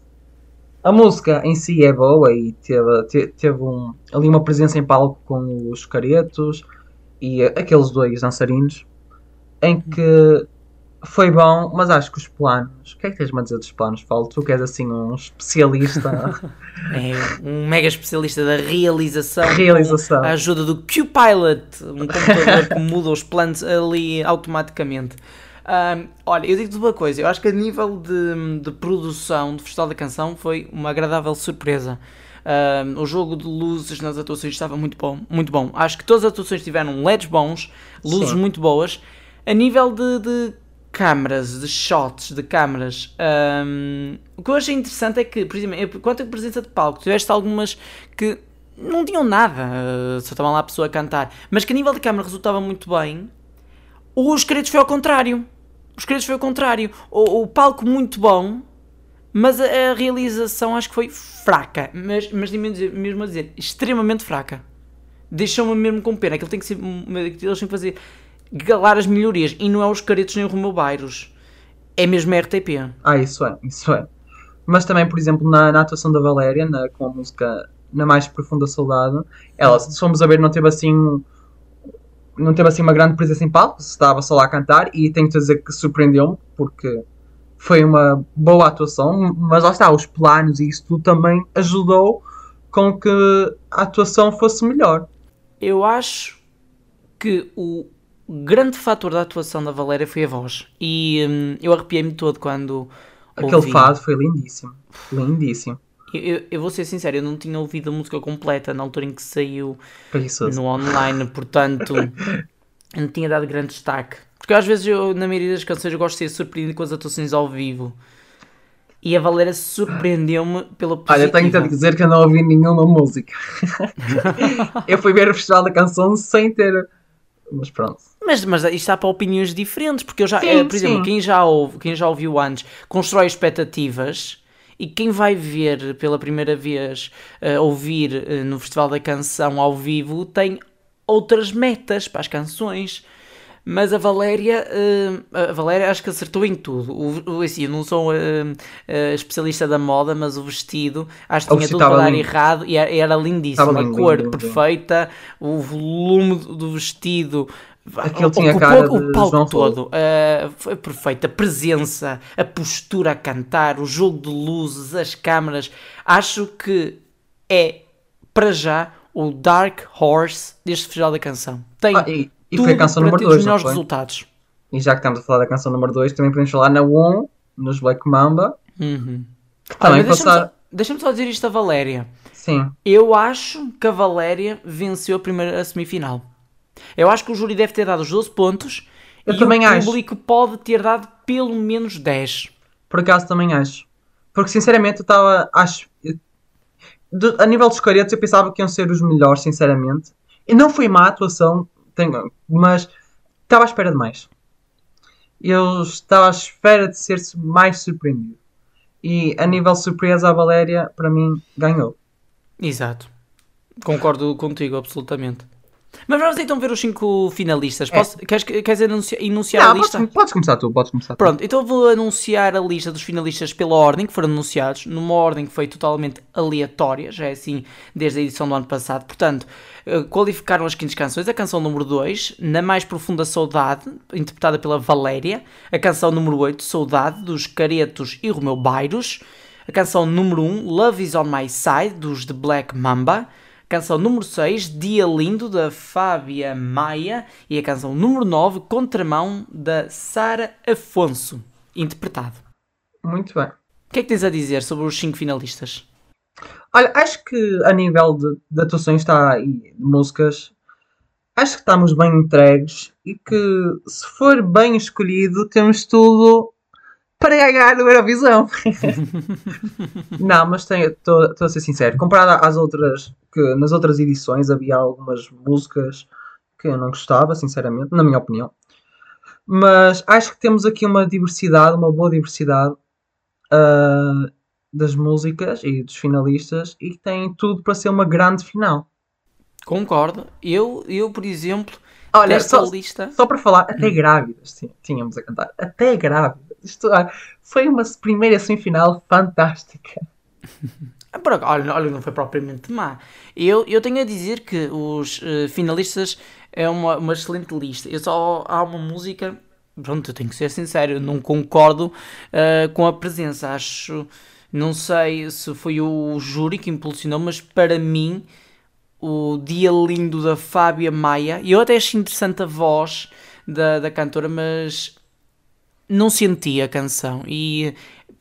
a música em si é boa e teve, te- teve um- ali uma presença em palco com os Caretos e aqueles dois dançarinos em que foi bom, mas acho que os planos. O que é que tens-me a dizer dos planos, Paulo? Tu que és assim um especialista É um mega especialista da realização. realização. a ajuda do Q-Pilot, um computador que muda os planos ali automaticamente. Ahm, olha, eu digo-te uma coisa, eu acho que a nível de, de produção do Festival da Canção foi uma agradável surpresa. Ahm, o jogo de luzes nas atuações estava muito bom, muito bom. Acho que todas as atuações tiveram LEDs bons, luzes Sim. muito boas. A nível de, de câmaras, de shots, de câmaras, ahm, o que eu achei interessante é que, por exemplo, quanto à presença de palco, tiveste algumas que não tinham nada, eh, só estava lá a pessoa a cantar, mas que a nível de câmara resultava muito bem. Os créditos foi ao contrário. Os créditos foi ao contrário. O, o palco muito bom, mas a, a realização acho que foi fraca. Mas, mas a mesmo a dizer, extremamente fraca. Deixou-me mesmo com pena. Aquilo tem que ser. Eles têm que fazer. Galar as melhorias. E não é os caretos nem o Romeu Bairros. É mesmo a RTP. Ah, isso é, isso é. Mas também, por exemplo, na, na atuação da Valéria, na- com a música Na Mais Profunda Saudade, ela, se formos a ver, não teve assim. Não teve assim uma grande presença em palco, estava só lá a cantar e tenho que dizer que surpreendeu-me, porque foi uma boa atuação, mas lá está, os planos e isso tudo também ajudou com que a atuação fosse melhor. Eu acho que o grande fator da atuação da Valéria foi a voz. E hum, eu arrepiei-me todo quando. Aquele ouvi. fado foi lindíssimo. Lindíssimo. Eu, eu- eu vou ser sincero, eu não tinha ouvido a música completa na altura em que saiu Preguiçoso. no online, portanto, não tinha dado grande destaque. Porque às vezes, eu, na maioria das canções, eu gosto de ser surpreendido com as atuações ao vivo. E a Valéria surpreendeu-me pela Olha, positiva. tenho-te a dizer que eu não ouvi nenhuma música. eu fui ver o Festival da Canção sem ter. Mas pronto. Mas, mas isto está para opiniões diferentes, porque eu já, Sim, eh, por exemplo, sim. quem já, ouve, quem já ouviu antes constrói expectativas e quem vai ver pela primeira vez eh, ouvir eh, no Festival da Canção ao vivo tem outras metas para as canções. Mas a Valéria, eh, a Valéria acho que acertou em tudo. O, o, assim, eu não sou especialista da moda, mas o vestido acho que tinha tudo para dar lindo. errado e era, era lindíssimo. Estava a lindo, cor lindo, lindo. perfeita, o volume do vestido. Aquilo tinha ocupou cara o palco João todo. uh, foi perfeito. A presença, a postura a cantar, o jogo de luzes, as câmaras. Acho que é, para já, o Dark Horse deste Festival da Canção. Tem Ah, e, e tudo foi a canção número ter os 2, não melhores resultados. E já que estamos a falar da canção número 2, também podemos falar na 1, nos Black Mamba. Uhum. Que Olha, também deixa-me passar. só, deixa-me só dizer isto a Valéria. Sim. Eu acho que a Valéria venceu a primeira a semifinal. Eu acho que o júri deve ter dado os 12 pontos Eu e também o acho. público pode ter dado pelo menos 10. Por acaso também acho. Porque sinceramente eu estava. Acho. de- a nível dos caretos eu pensava que iam ser os melhores, sinceramente. E não foi má atuação, tenho, mas estava à espera de mais. Eu estava à espera de ser mais surpreendido. E a nível de surpresa, a Valéria, para mim, ganhou. Exato. Concordo contigo, absolutamente. Mas vamos então ver os 5 finalistas. É. Posso- queres, queres anunciar, enunciar Não, a lista? podes, podes começar tu, podes começar tu. Pronto, então vou anunciar a lista dos finalistas pela ordem que foram anunciados, numa ordem que foi totalmente aleatória, já é assim desde a edição do ano passado. Portanto, eh, qualificaram as 15 canções. A canção número 2, Na Mais Profunda Saudade, interpretada pela Valéria. A canção número 8, Saudade, dos Caretos e Romeu Bairros. A canção número 1, Love Is On My Side, dos The Black Mamba. Canção número 6, Dia Lindo, da Fábia Maia. E a canção número 9, Contramão, da Sara Afonso, interpretado. Muito bem. O que é que tens a dizer sobre os 5 finalistas? Olha, acho que a nível de, de atuações está e de músicas, acho que estamos bem entregues e que se for bem escolhido, temos tudo para ganhar o Eurovisão. Não, mas estou a ser sincero. Comparado às outras, que nas outras edições havia algumas músicas que eu não gostava, sinceramente, na minha opinião. Mas acho que temos aqui uma diversidade, uma boa diversidade uh, das músicas e dos finalistas e que tem tudo para ser uma grande final. Concordo. Eu, eu por exemplo, Olha, só, lista. só para falar, até grávidas tí- tínhamos a cantar. Até grávidas. Isto ah, foi uma primeira semifinal fantástica. Ah, Olha, olha, não foi propriamente má. Eu, eu tenho a dizer que os eh, finalistas é uma, uma excelente lista. Eu só há uma música. Pronto, eu tenho que ser sincero, não concordo eh, com a presença. Acho. Não sei se foi o júri que impulsionou, mas para mim, o Dia Lindo da Fábia Maia, e eu até achei interessante a voz da, da cantora, mas não senti a canção e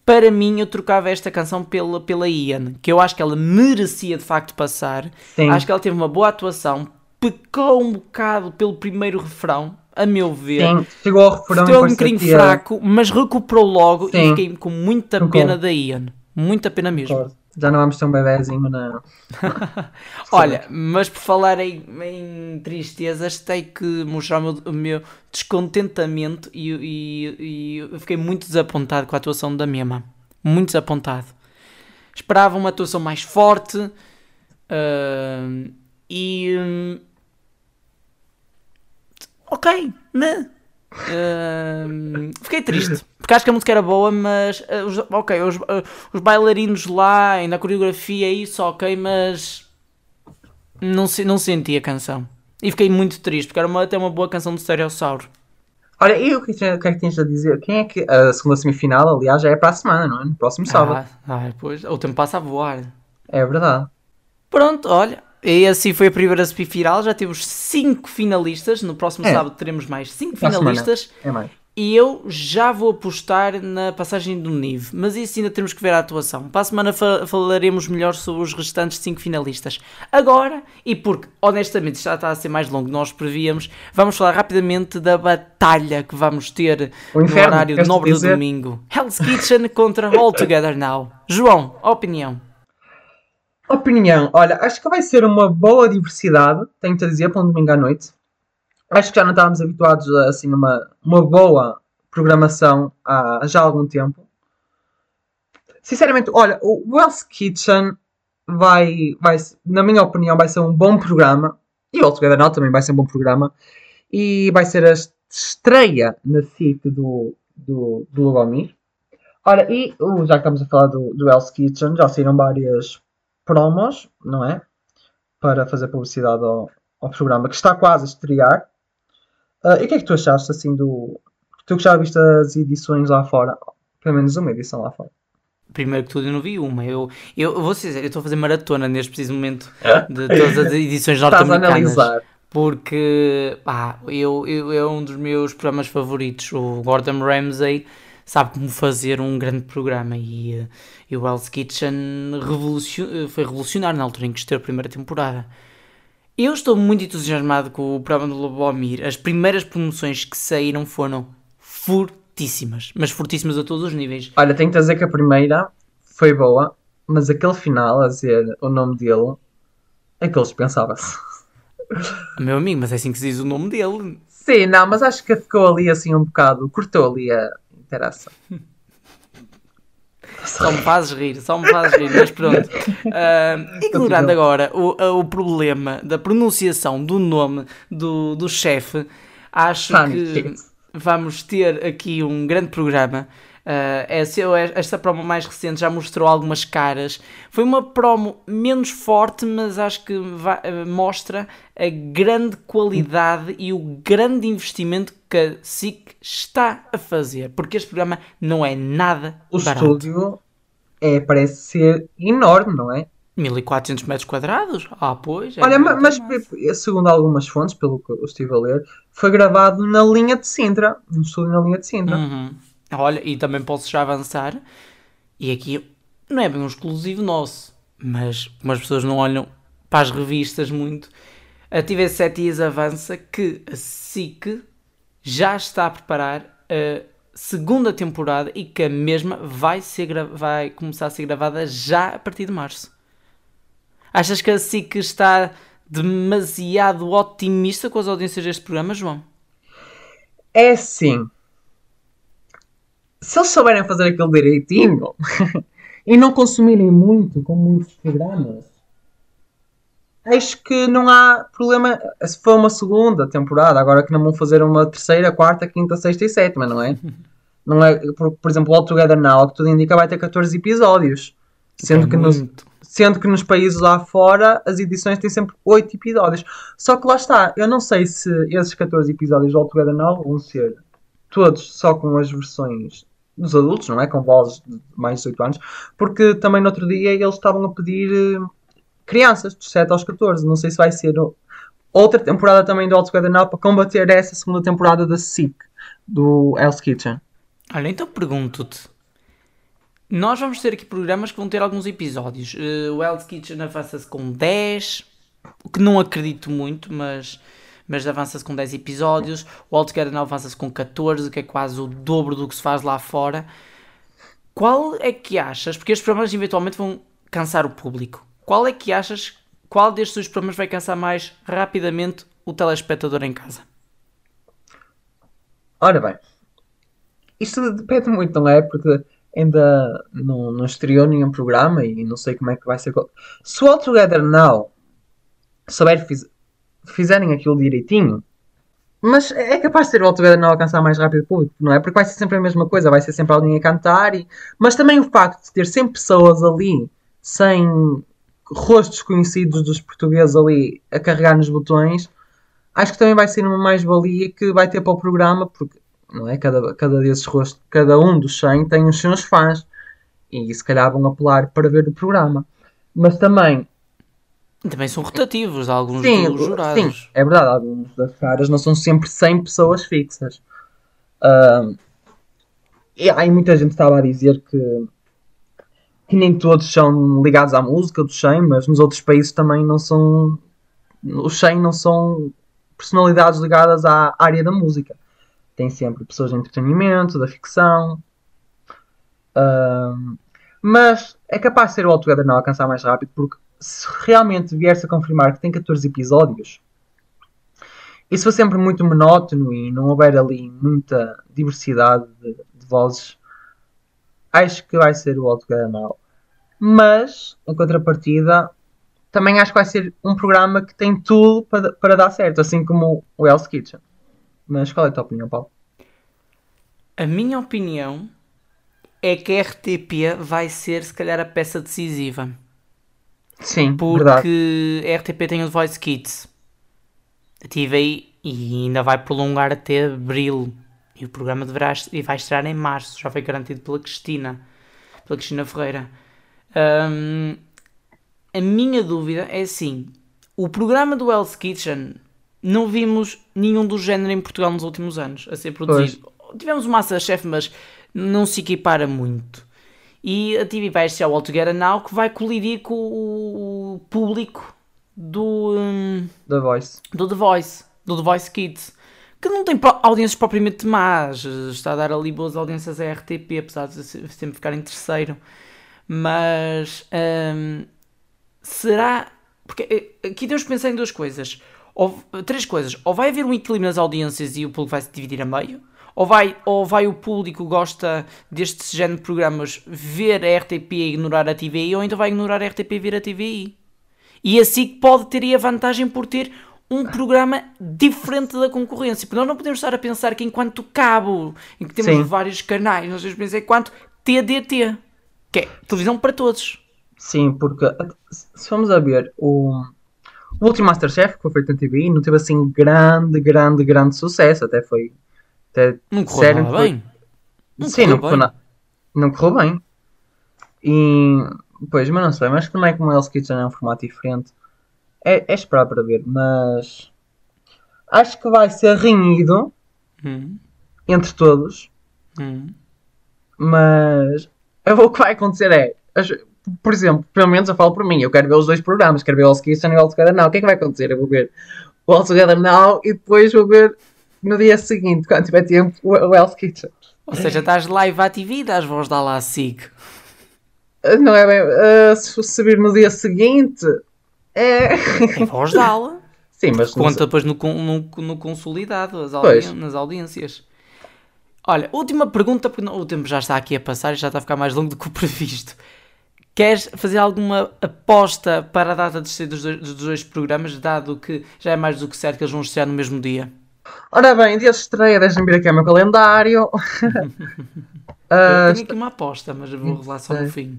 para mim eu trocava esta canção pela, pela Ian, que eu acho que ela merecia de facto passar. Sim. Acho que ela teve uma boa atuação, pecou um bocado pelo primeiro refrão, a meu ver. Sim, chegou ao refrão Esteve e um bocadinho fraco, mas recuperou logo e Sim. fiquei com muita pena da Ian. Muita pena mesmo. Já não vamos ter um bebezinho, não. Olha, mas por falar em, em tristezas, tenho que mostrar o meu, o meu descontentamento e, e- e eu fiquei muito desapontado com a atuação da Mema. Muito desapontado. Esperava uma atuação mais forte ahm, e. hum, ok, né? Ahm, fiquei triste porque acho que a música era boa, mas ah, os, ok, os, ah, os bailarinos lá, ainda a coreografia, isso, ok, mas não, se- não senti a canção e fiquei muito triste porque era uma, até uma boa canção do Stereossauro. Olha, e o que, é que é que tens a dizer? Quem é que. A segunda semifinal, aliás, já é para a semana, não é? No próximo sábado. Ah, ah, pois, o tempo passa a voar. É verdade. Pronto, olha. E assim foi a primeira semifinal. Já temos 5 finalistas. No próximo É. sábado teremos mais 5 Para a semana. finalistas. É mais. E eu já vou apostar na passagem do Nive. Mas isso ainda temos que ver a atuação. Para a semana fa- falaremos melhor sobre os restantes 5 finalistas. Agora, e porque honestamente já está a ser mais longo que nós prevíamos, vamos falar rapidamente da batalha que vamos ter O no inferno, horário nobre do domingo. Hell's Kitchen contra All Together Now. João, opinião. Opinião, olha, acho que vai ser uma boa diversidade, tenho-te a dizer, para um domingo à noite. Acho que já não estávamos habituados a assim, uma, uma boa programação há já algum tempo. Sinceramente, olha, o Wells Kitchen vai, vai, na minha opinião, vai ser um bom programa. E o All Together Now também vai ser um bom programa. E vai ser a estreia na SIC do, do, do Lugomir. Ora, e uh, já que estamos a falar do, do Kitchen, já saíram várias promos, não é? Para fazer publicidade ao, ao programa que está quase a estrear. Ah, e o que é que tu achaste assim do. Tu que já viste as edições lá fora? Pelo menos uma edição lá fora. Primeiro que tudo, eu não vi uma. Eu, eu, eu vou dizer, eu estou a fazer maratona neste preciso momento de todas as edições norte-americanas. analisar. Porque, pá, eu, eu, é um dos meus programas favoritos. O Gordon Ramsay sabe como fazer um grande programa e, eh, e o Hell's Kitchen revolucion, foi revolucionário na altura em que esteve a primeira temporada. Eu estou muito entusiasmado com o programa do Lobomir. As primeiras promoções que saíram foram fortíssimas, mas fortíssimas a todos os níveis. Olha, tenho que dizer que a primeira foi boa, mas aquele final a dizer o nome dele, aquele dispensava-se. Meu amigo, mas é assim que se diz o nome dele. Sim, não, mas acho que ficou ali assim um bocado, cortou ali a interação. Só me fazes rir, só me fazes rir, mas pronto. Ah, ignorando agora o, o problema da pronunciação do nome do, do chefe, acho que vamos ter aqui um grande programa. Essa, esta promo mais recente já mostrou algumas caras. Foi uma promo menos forte, mas acho que ah, mostra a grande qualidade e o grande investimento que a SIC está a fazer. Porque este programa não é nada O barato. estúdio é, parece ser enorme, não é? 1400 metros quadrados? Ah, pois. é Olha, mas pe- segundo algumas fontes, pelo que eu estive a ler, foi gravado na linha de Sintra, no estúdio na linha de Sintra. Uhum. Olha, e também posso já avançar. E aqui não é bem um exclusivo nosso, mas como as pessoas não olham para as revistas muito, a TV7 Dias avança que a SIC já está a preparar a segunda temporada e que a mesma vai, ser vai começar a ser gravada já a partir de março. Achas que a SIC está demasiado otimista com as audiências deste programa, João? É assim. Se eles souberem fazer aquilo direitinho e não consumirem muito com muitos programas, acho que não há problema se for uma segunda temporada. Agora que não vão fazer uma terceira, quarta, quinta, sexta e sétima, não é? Não é por, por exemplo, o All Together Now, que tudo indica, vai ter 14 episódios. Sendo, É que nos, sendo que nos países lá fora as edições têm sempre 8 episódios. Só que lá está, eu não sei se esses 14 episódios do All Together Now vão ser todos só com as versões dos adultos, não é? Com vozes de mais de 18 anos, porque também no outro dia eles estavam a pedir eh, crianças dos 7 aos 14. Não sei se vai ser outra temporada também do All Together Now para combater essa segunda temporada da SIC, do Hell's Kitchen. Olha, então pergunto-te. Nós vamos ter aqui programas que vão ter alguns episódios. Eh, o Hell's Kitchen avança-se com 10, o que não acredito muito, mas, mas avança-se com 10 episódios. O All Together Now avança-se com 14, que é quase o dobro do que se faz lá fora. Qual é que achas? Porque estes programas eventualmente vão cansar o público. Qual é que achas? Qual destes dois programas vai cansar mais rapidamente o telespectador em casa? Ora bem, isto depende muito, não é? Porque ainda não, não estreou nenhum programa e não sei como é que vai ser. Se o All Together Now souber fizerem aquilo direitinho, mas é capaz de ser o All Together Now alcançar mais rápido o público, não é? Porque vai ser sempre a mesma coisa, vai ser sempre alguém a cantar, e... mas também o facto de ter sempre pessoas ali sem rostos conhecidos dos portugueses ali a carregar nos botões acho que também vai ser uma mais-valia que vai ter para o programa, porque não é? Cada, cada desses rostos, cada um dos 100 tem os seus fãs e se calhar vão apelar para ver o programa. Mas também, Também são rotativos, alguns sim, dos jurados. sim, é verdade, alguns das caras não são sempre 100 pessoas fixas. Ahm, e aí muita gente estava a dizer que, que nem todos são ligados à música dos 100, mas nos outros países também não são. Os 100 não são personalidades ligadas à área da música. Tem sempre pessoas de entretenimento, da ficção. Ahm, mas é capaz de ser o All Together não alcançar mais rápido, porque se realmente vier-se a confirmar que tem 14 episódios, e se for sempre muito monótono e não houver ali muita diversidade de, de vozes, acho que vai ser o Now. Mas, em contrapartida, também acho que vai ser um programa que tem tudo para, para dar certo, assim como o Hell's Kitchen. Mas qual é a tua opinião, Paulo? A minha opinião é que a RTP vai ser, se calhar, a peça decisiva. Sim, verdade. Porque a RTP tem o Voice Kids. A TVI e ainda vai prolongar até abril. E o programa deverá e vai estrear em março. Já foi garantido pela Cristina. Pela Cristina Ferreira. Hum, a minha dúvida é assim: o programa do Hell's Kitchen não vimos nenhum do género em Portugal nos últimos anos a ser produzido. Tivemos o Masterchef, mas não se equipara muito. E a TV vai ser o All Together Now que vai colidir com o público do, hum, The Voice. do The Voice, do The Voice Kids, que não tem audiências propriamente más, está a dar ali boas audiências à RTP, apesar de se- sempre ficar em terceiro. Mas hum, será. Porque eh, aqui temos que pensar em duas coisas. Ou, três coisas. Ou vai haver um equilíbrio nas audiências e o público vai se dividir a meio. Ou vai, ou vai o público gosta deste género de programas ver a RTP e ignorar a TVI, ou então vai ignorar a RTP e ver a TVI. E assim pode ter aí a vantagem por ter um programa diferente da concorrência. Porque nós não podemos estar a pensar que enquanto cabo, em que temos Sim. vários canais, nós temos que pensar enquanto TDT, que é televisão para todos. Sim, porque se vamos a ver o, o último Masterchef que foi feito na TVI não teve assim grande, grande, grande sucesso. Até foi. Até Não correu nada foi- bem. Não Sim, correu não correu, bem. na- não correu bem. E. Pois, mas não sei. Mas como é que o Hell's Kitchen é um formato diferente? É, é esperar para ver. Mas. Acho que vai ser renhido Hum, entre todos. hum. Mas o que vai acontecer é, por exemplo, pelo menos eu falo por mim, eu quero ver os dois programas, quero ver o All Kitchen e o All Together Now. O que é que vai acontecer? Eu vou ver o All Together Now e depois vou ver no dia seguinte, quando tiver tempo, o Hell's Kitchen. Ou seja, estás live à TV e dás voz da lá SIG. Uh, Não é bem, uh, se saber no dia seguinte, é... É voz da ala. Sim, mas Conta depois no, no, no consolidado, audien- nas audiências. Olha, última pergunta, porque o tempo já está aqui a passar e já está a ficar mais longo do que o previsto. Queres fazer alguma aposta para a data de dois, dos dois programas, dado que já é mais do que certo que eles vão estrear no mesmo dia? Ora bem, dia de estreia, deixa-me ver aqui o meu calendário. Eu Ah, tenho aqui uma aposta, mas eu vou revelar só no fim.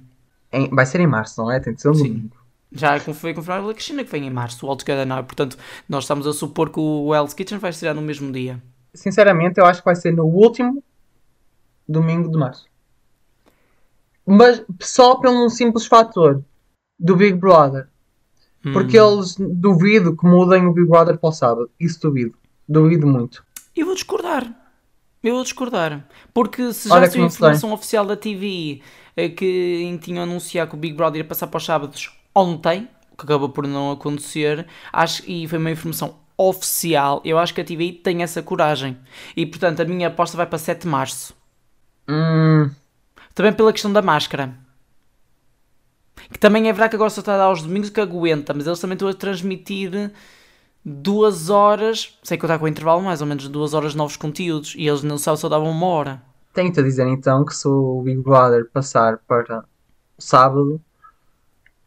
em- vai ser em março, não é? Tem de ser um Sim. domingo. Já foi confirmado pela Cristina que vem em março, o Together Now. Portanto, nós estamos a supor que o Hell's Kitchen vai estrear no mesmo dia. Sinceramente, eu acho que vai ser no último domingo de março. Mas só pelo um simples fator do Big Brother. Porque Hum. eles duvido que mudem o Big Brother para o sábado. Isso duvido. Duvido muito. Eu vou discordar. Eu vou discordar. Porque se já Olha saiu não informação oficial da TV eh, que tinham anunciado que o Big Brother ia passar para os sábados ontem, o que acabou por não acontecer, acho, e foi uma informação oficial, eu acho que a TV tem essa coragem. E portanto a minha aposta vai para 7 de março. Hum, Também pela questão da máscara. Que também é verdade que agora só está a dar aos domingos que aguenta, mas eles também estão a transmitir duas horas, sem contar com o intervalo, mais ou menos duas horas de novos conteúdos. E eles no sábado só davam uma hora. tenho-te a dizer então que se o Big Brother passar para o sábado,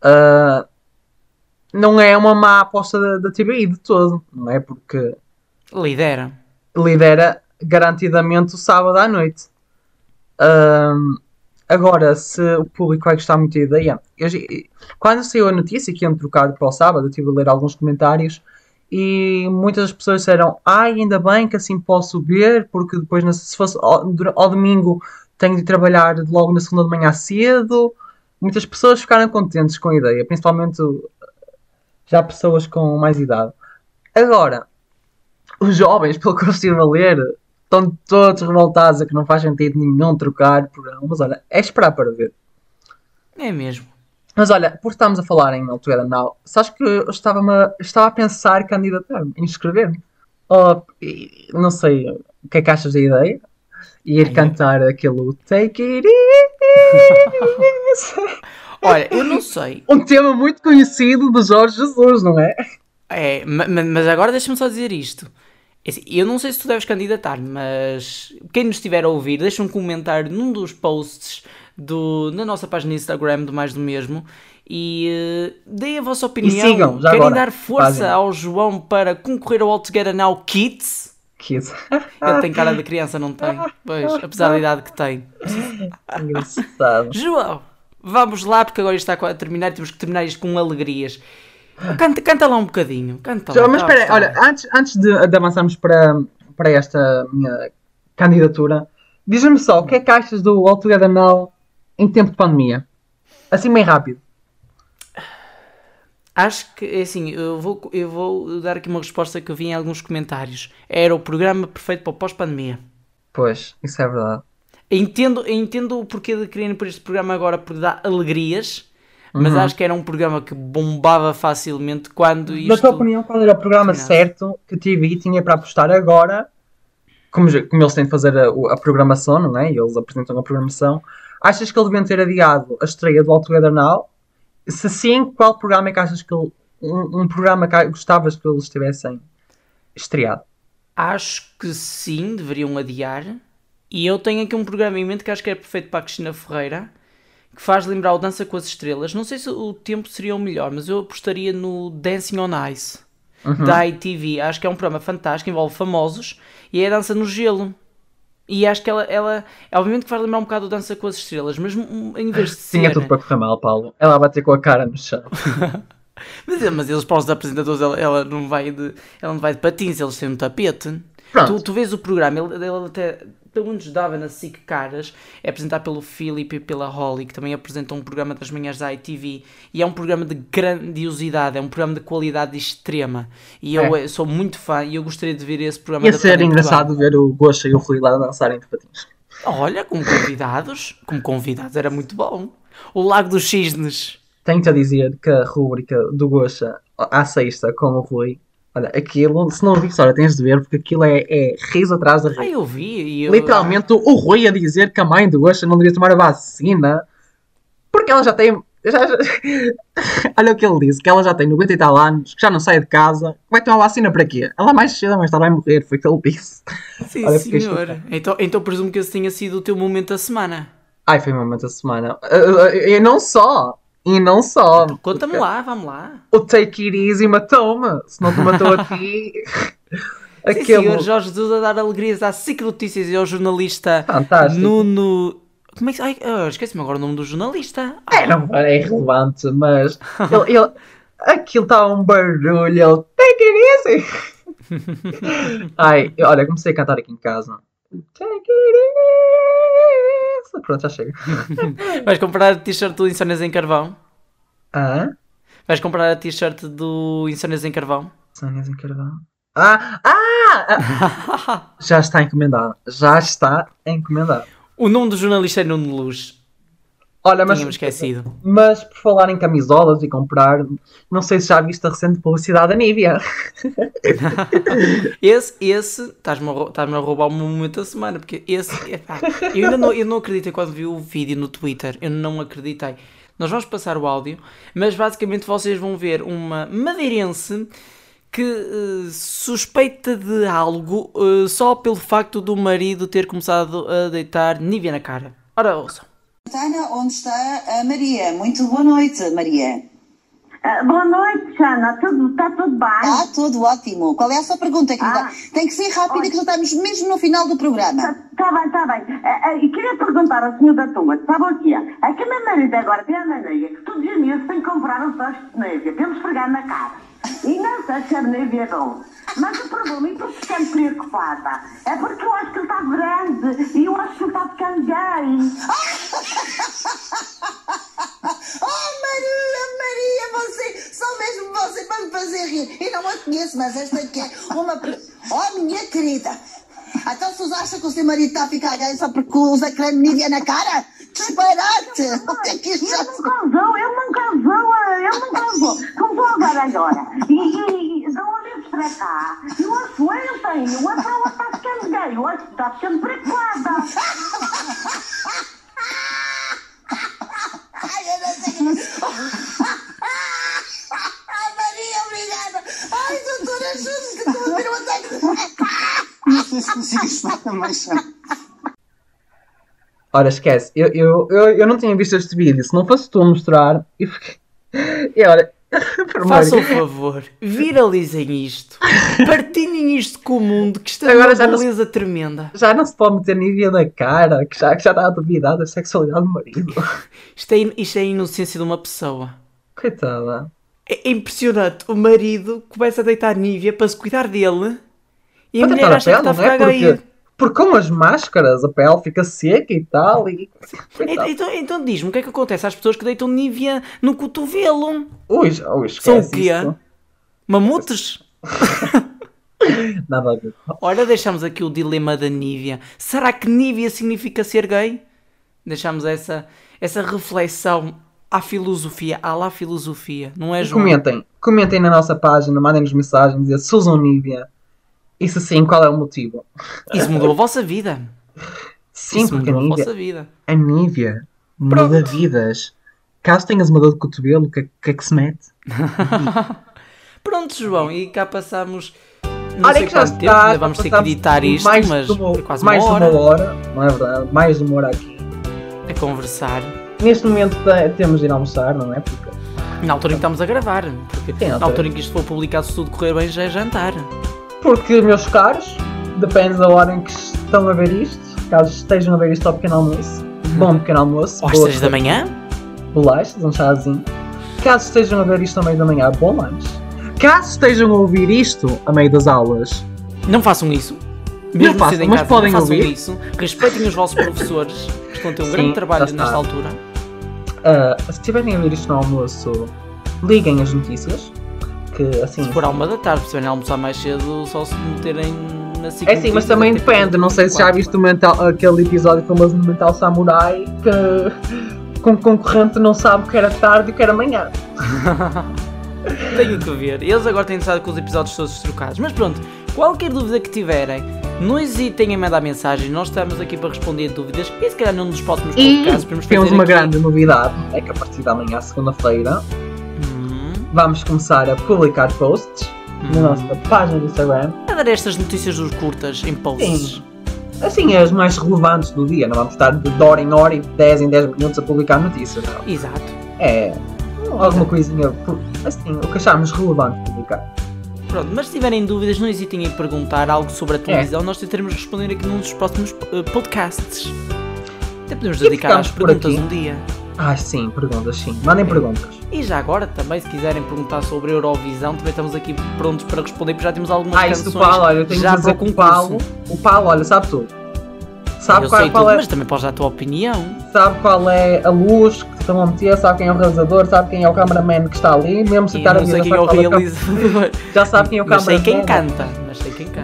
ah, não é uma má aposta da, da TVI de todo. Não é? Porque Lidera. lidera garantidamente o sábado à noite. Ahm, agora, se o público vai gostar muito da ideia, eu quando saiu a notícia que iam trocar para o sábado, eu estive a ler alguns comentários e muitas das pessoas disseram: Ai, ainda bem que assim posso ver, porque depois, se fosse ao, ao domingo, tenho de trabalhar logo na segunda de manhã cedo. Muitas pessoas ficaram contentes com a ideia, principalmente já pessoas com mais idade. Agora, os jovens, pelo que eu estive a ler, estão todos revoltados a que não faz sentido nenhum trocar programa. Mas olha, é esperar para ver. É mesmo. Mas olha, por estarmos a falar em All Together Now, sabes que eu estava, -me, estava a pensar candidatar-me, inscrever-me. Oh, não sei o que é que achas da ideia. E ir Ai, cantar aquele Take It Easy. Olha, eu não sei. um tema muito conhecido de Jorge Jesus, não é? É, ma- ma- mas agora deixa-me só dizer isto. É assim, Eu não sei se tu deves candidatar, mas quem nos estiver a ouvir, deixa um comentário num dos posts do, na nossa página Instagram do Mais do Mesmo e eh, deem a vossa opinião. sigam, já Querem agora. dar força Fazem. ao João para concorrer ao All Together Now Kids? Kids. Ele tem cara de criança, não tem? Pois, apesar da idade que tem. Engraçado. João, vamos lá, porque agora isto está a terminar, temos que terminar isto com alegrias. Canta, canta lá um bocadinho. Canta lá. Já, mas a espera, olha, antes, antes de, de avançarmos para, para esta minha candidatura, diz-me só, o que é que achas do All Together Now em tempo de pandemia? Assim bem rápido. Acho que, é assim, eu vou, eu vou dar aqui uma resposta que eu vi em alguns comentários. Era o programa perfeito para o pós-pandemia. Pois, isso é verdade. Entendo, entendo o porquê de quererem por este programa agora, porque dá alegrias, mas Uhum. acho que era um programa que bombava facilmente quando Na isto... tua opinião, qual era o programa certo que a TV tinha para apostar agora? Como, como eles têm de fazer a, a programação, não é? E eles apresentam a programação. Achas que eles deviam ter adiado a estreia do All Together Now? Se sim, qual programa é que achas que ele, um, um programa que gostavas que eles tivessem estreado? Acho que sim, deveriam adiar. E eu tenho aqui um programa em mente que acho que é perfeito para a Cristina Ferreira, que faz lembrar o Dança com as Estrelas. Não sei se o tempo seria o melhor, mas eu apostaria no Dancing on Ice, da ITV. Acho que é um programa fantástico, envolve famosos, e é a dança no gelo. E acho que ela, ela obviamente que faz lembrar um bocado o Dança com as Estrelas, mas hum, em vez de ser... Tinha tudo para correr mal, Paulo. Ela vai bater com a cara no chão. Mas, mas eles para os apresentadores, ela, ela não vai de, ela não vai de patins, eles têm um tapete. Pronto. Tu, tu vês o programa, ele, ele até, pelo menos dava na SIC Caras, é apresentado pelo Philip e pela Holly, que também apresentam um programa das manhãs da ITV, e é um programa de grandiosidade, é um programa de qualidade extrema. E eu É. eh, sou muito fã e eu gostaria de ver esse programa. Ia ser engraçado ver o Gosha e o Rui lá dançarem de patins. Olha, como convidados, como convidados era muito bom. O Lago dos Cisnes. Tenho-te a dizer que a rúbrica do Gosha à sexta com o Rui, olha, aquilo, se não viste, olha, tens de ver, porque aquilo é, é riso atrás da Ah, riso. eu vi. E eu, Literalmente, o Rui a dizer que a mãe do Gosha não devia tomar a vacina porque ela já tem Já- já- Olha o que ele disse, que ela já tem 90 e tal anos, que já não sai de casa. Vai tomar vacina para quê? Ela mais cedo mais tarde vai morrer, foi o que ele disse. Sim, Olha, senhor. Então, então presumo que esse tenha sido o teu momento da semana. Ai, foi o momento da semana. E não só, e não só. Conta-me lá, vamos lá. O Take It Easy matou-me. Se não te matou a ti... Sim, Aquele... senhor Jorge Jesus a dar alegrias à SIC Notícias e ao jornalista Fantástico. Nuno. Como é que. Ai, esqueci-me agora o nome do jornalista. É, não é irrelevante, mas ele, ele, aquilo está um barulho, ele take it easy. Ai, olha, comecei a cantar aqui em casa. Take it easy. Pronto, já chega. Vais comprar a t-shirt do Insónias em Carvão? Ah, Vais comprar a t-shirt do Insónias em Carvão? Sónia em Carvão. Ah, ah, ah, já está encomendado. Já está encomendado. o nome do jornalista é Nuno Luz. Olha, mas, Tínhamos esquecido. mas por falar em camisolas e comprar, não sei se já viste a recente publicidade da Nivea. Esse, esse, estás-me a, a roubar o momento da semana, porque esse, epá, eu ainda não, eu não acreditei quando vi o vídeo no Twitter, eu não acreditei. Nós vamos passar o áudio, mas basicamente vocês vão ver uma madeirense que eh, suspeita de algo eh, só pelo facto do marido ter começado a deitar Nivea na cara. Ora, ouçam. Tana, onde está a Maria? Muito boa noite, Maria. Ah, boa noite, Xana. Tudo, está tudo bem? Ah, tudo ótimo. Qual é a sua pergunta, querida? Ah. Tem que ser rápida, que já estamos mesmo no final do programa. Está bem, está bem. Ah, e queria perguntar ao senhor da tua, sabe o que é? É que a minha marido agora tem a mania que todos os dias tem que comprar um toste de neve para me esfregar na cara. E não se a neve é bom. Mas o problema, e por que fiquei preocupada? É porque eu acho que ele está grande e eu acho que ele está ficando gay. Oh, Maria, Maria, você, só mesmo você para me fazer rir. E não a conheço, mas esta aqui é uma... per- Oh, minha querida. Então se acha que o seu marido está a ficar gay só porque usa creme Nivea na cara? Disparate! O que é que isto já Ele não casou, ele não casou, ah, não. Casou agora, agora. E, e, e da onde para cá, eu acho eu tenho, a prova está ficando gay, eu que está ficando preocupada. Ai, eu não sei. Maria, obrigada. Ai, doutora, ajude que estou a ter um ataque. Não sei se consigo chamar também, Xana. Ora, esquece. Eu, eu, eu, eu não tinha visto este vídeo. Se não fosse tu a mostrar, eu fiquei. E olha, Façam o favor, viralizem isto, partilhem isto com o mundo, que isto é Agora uma não se- beleza tremenda. já não se pode meter Nivea na cara, que já, que já está a duvidar da sexualidade do marido. Isto é, isto é a inocência de uma pessoa. Coitada. É impressionante. O marido começa a deitar Nívia para se cuidar dele e a Para mulher acha que pele, está a não é? Porque, com as máscaras a pele fica seca e tal. E... Coitada. Então, então diz-me o que é que acontece às pessoas que deitam Nívia no cotovelo? Ui, ui, São o quê? isso. Mamutes? Nada a ver. Ora, deixamos aqui o dilema da Nívia. Será que Nívia significa ser gay? Deixamos essa, essa reflexão à filosofia, à lá filosofia, não é, João? comentem. Comentem na nossa página, mandem-nos mensagens, dizer se usam Nivea. Se sim, qual é o motivo? Isso mudou a vossa vida. Sim, Isso porque a mudou a Nivea, vossa vida. a Nivea muda vidas. Caso tenhas uma dor de cotovelo, o que, é- que é que se mete? Pronto, João, e cá passamos. Não Olha sei que já quanto tempo, está. ainda vamos ter que editar isto, mais mas de uma, é quase mais uma de hora uma hora, não é verdade? Mais de uma hora aqui. a conversar. Neste momento te- temos de ir almoçar, não é? Porque Na altura em que estamos a gravar, porque Sim, na altura. altura em que isto for publicado, se tudo correr bem, já é jantar. Porque, meus caros, depende da hora em que estão a ver isto. Caso estejam a ver isto ao pequeno almoço, bom pequeno almoço, Às boas 6 da manhã? bolachas, um chazinho. Caso estejam a ver isto a meio da manhã, bom lanche. Caso estejam a ouvir isto a meio das aulas, Não façam isso. Mesmo façam, sendo em mas casa, podem não façam ouvir. isso. Respeitem os vossos professores, que estão a ter um Sim, grande trabalho nesta altura. ah, se estiverem a ver isto no almoço, liguem as notícias. Que assim. Se for à uma da tarde, se almoçar mais cedo, só se meterem na É sim, mas também depende. Não sei se já viste o mental, aquele episódio famoso do Mental Samurai que com concorrente não sabe o que era tarde e o que era manhã. Tenho que ver. Eles agora têm estado com os episódios todos trocados. Mas pronto, qualquer dúvida que tiverem, Não hesitem em mandar mensagem, nós estamos aqui para responder dúvidas e se calhar num dos próximos podcasts temos uma aqui- grande novidade, é que a partir de amanhã, segunda-feira, vamos começar a publicar posts na hum. nossa página do Instagram. A dar estas notícias dos curtas em posts. Sim. Assim, as mais relevantes do dia, não vamos estar de hora em hora e de 10 em 10 minutos a publicar notícias, não. Exato. É alguma coisinha, assim, o que acharmos relevante publicar. Pronto, mas se tiverem dúvidas, não hesitem em perguntar algo sobre a É. televisão, nós tentaremos responder aqui num dos próximos eh, podcasts. Até podemos dedicar às perguntas aqui. um dia. Ah, sim, perguntas, sim. Mandem perguntas. E já agora também, se quiserem perguntar sobre a Eurovisão, também estamos aqui prontos para responder, porque já temos algumas Ah, isso canções do Paulo, olha, eu tenho já que dizer que o Paulo, o Paulo, olha, sabe tudo. Sabe Eu qual, sei qual tudo, é, mas também podes dar a tua opinião. sabe qual é a luz que estão a meter, sabe quem é o realizador, sabe quem é o cameraman que está ali, mesmo se estar a sei quem é é já sabe quem é o Mas sei cameraman. quem canta. Mas sei quem canta.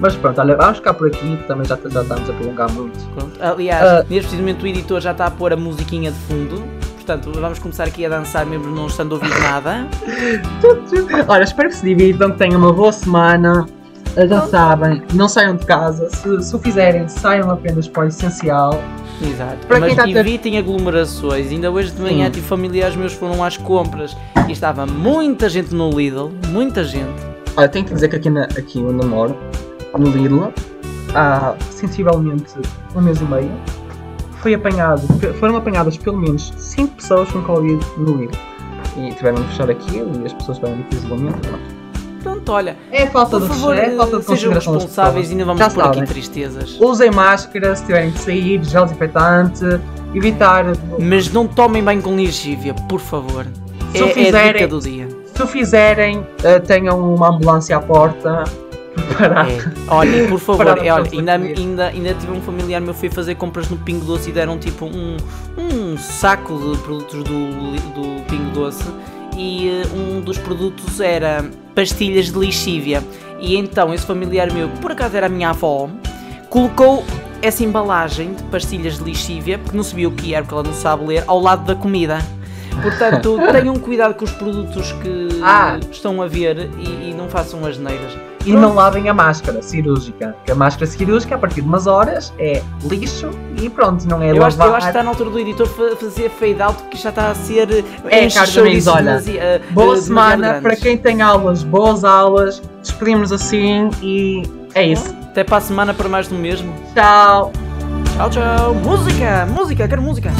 Mas pronto, olha, vamos ficar por aqui, também já, já estamos a prolongar muito. Aliás, Ah. neste precisamente o editor já está a pôr a musiquinha de fundo. Portanto, vamos começar aqui a dançar mesmo não estando a ouvir nada. Olha, espero que se divirtam, que tenham uma boa semana. Uh, Já sabem, não saiam de casa. Se, se o fizerem, saiam apenas para o essencial. Exato. Para Mas está a ter- evitem aglomerações. Ainda hoje de manhã Sim. tive familiares meus foram às compras e estava muita gente no Lidl. Muita gente. Olha, tenho que dizer que aqui, na, aqui onde eu moro, no Lidl, há sensivelmente um mês e meio, foi apanhado, foram apanhadas pelo menos 5 pessoas com Covid no Lidl. E tiveram de fechar aquilo e as pessoas tiveram de isolamento. pronto. Pronto, olha. É falta de favor, é falta de sejam responsáveis e ainda vamos Já pôr aqui tristezas. Usem máscara se tiverem que sair, gel desinfetante, evitar. Mas não tomem banho com lixívia, por favor. Se é, o é a fizerem- dica do dia. Se o fizerem, eh, tenham uma ambulância à porta preparada. É. Olha, e por favor, é, olha, ainda, ainda, ainda tive um familiar meu que foi fazer compras no Pingo Doce e deram tipo um, um saco de produtos do, do Pingo Doce e eh, um dos produtos era pastilhas de lixívia. E então esse familiar meu, que por acaso era a minha avó, colocou essa embalagem de pastilhas de lixívia, porque não sabia o que era, porque ela não sabe ler, ao lado da comida. Portanto, tenham cuidado com os produtos que Ah. estão a ver e, e não façam as neiras. E não lavem a máscara cirúrgica. Que a máscara cirúrgica, a partir de umas horas, é lixo e pronto, não é Eu acho, lavar. eu acho que está na altura do editor fa- fazer fade out porque já está a ser É, enche caros chouriços amigos, olha, eh, Boa eh, semana para quem tem aulas, boas aulas. Despedimos assim e é isso. Até para a semana para mais do mesmo. Tchau! Tchau, tchau. Música, música, quero música.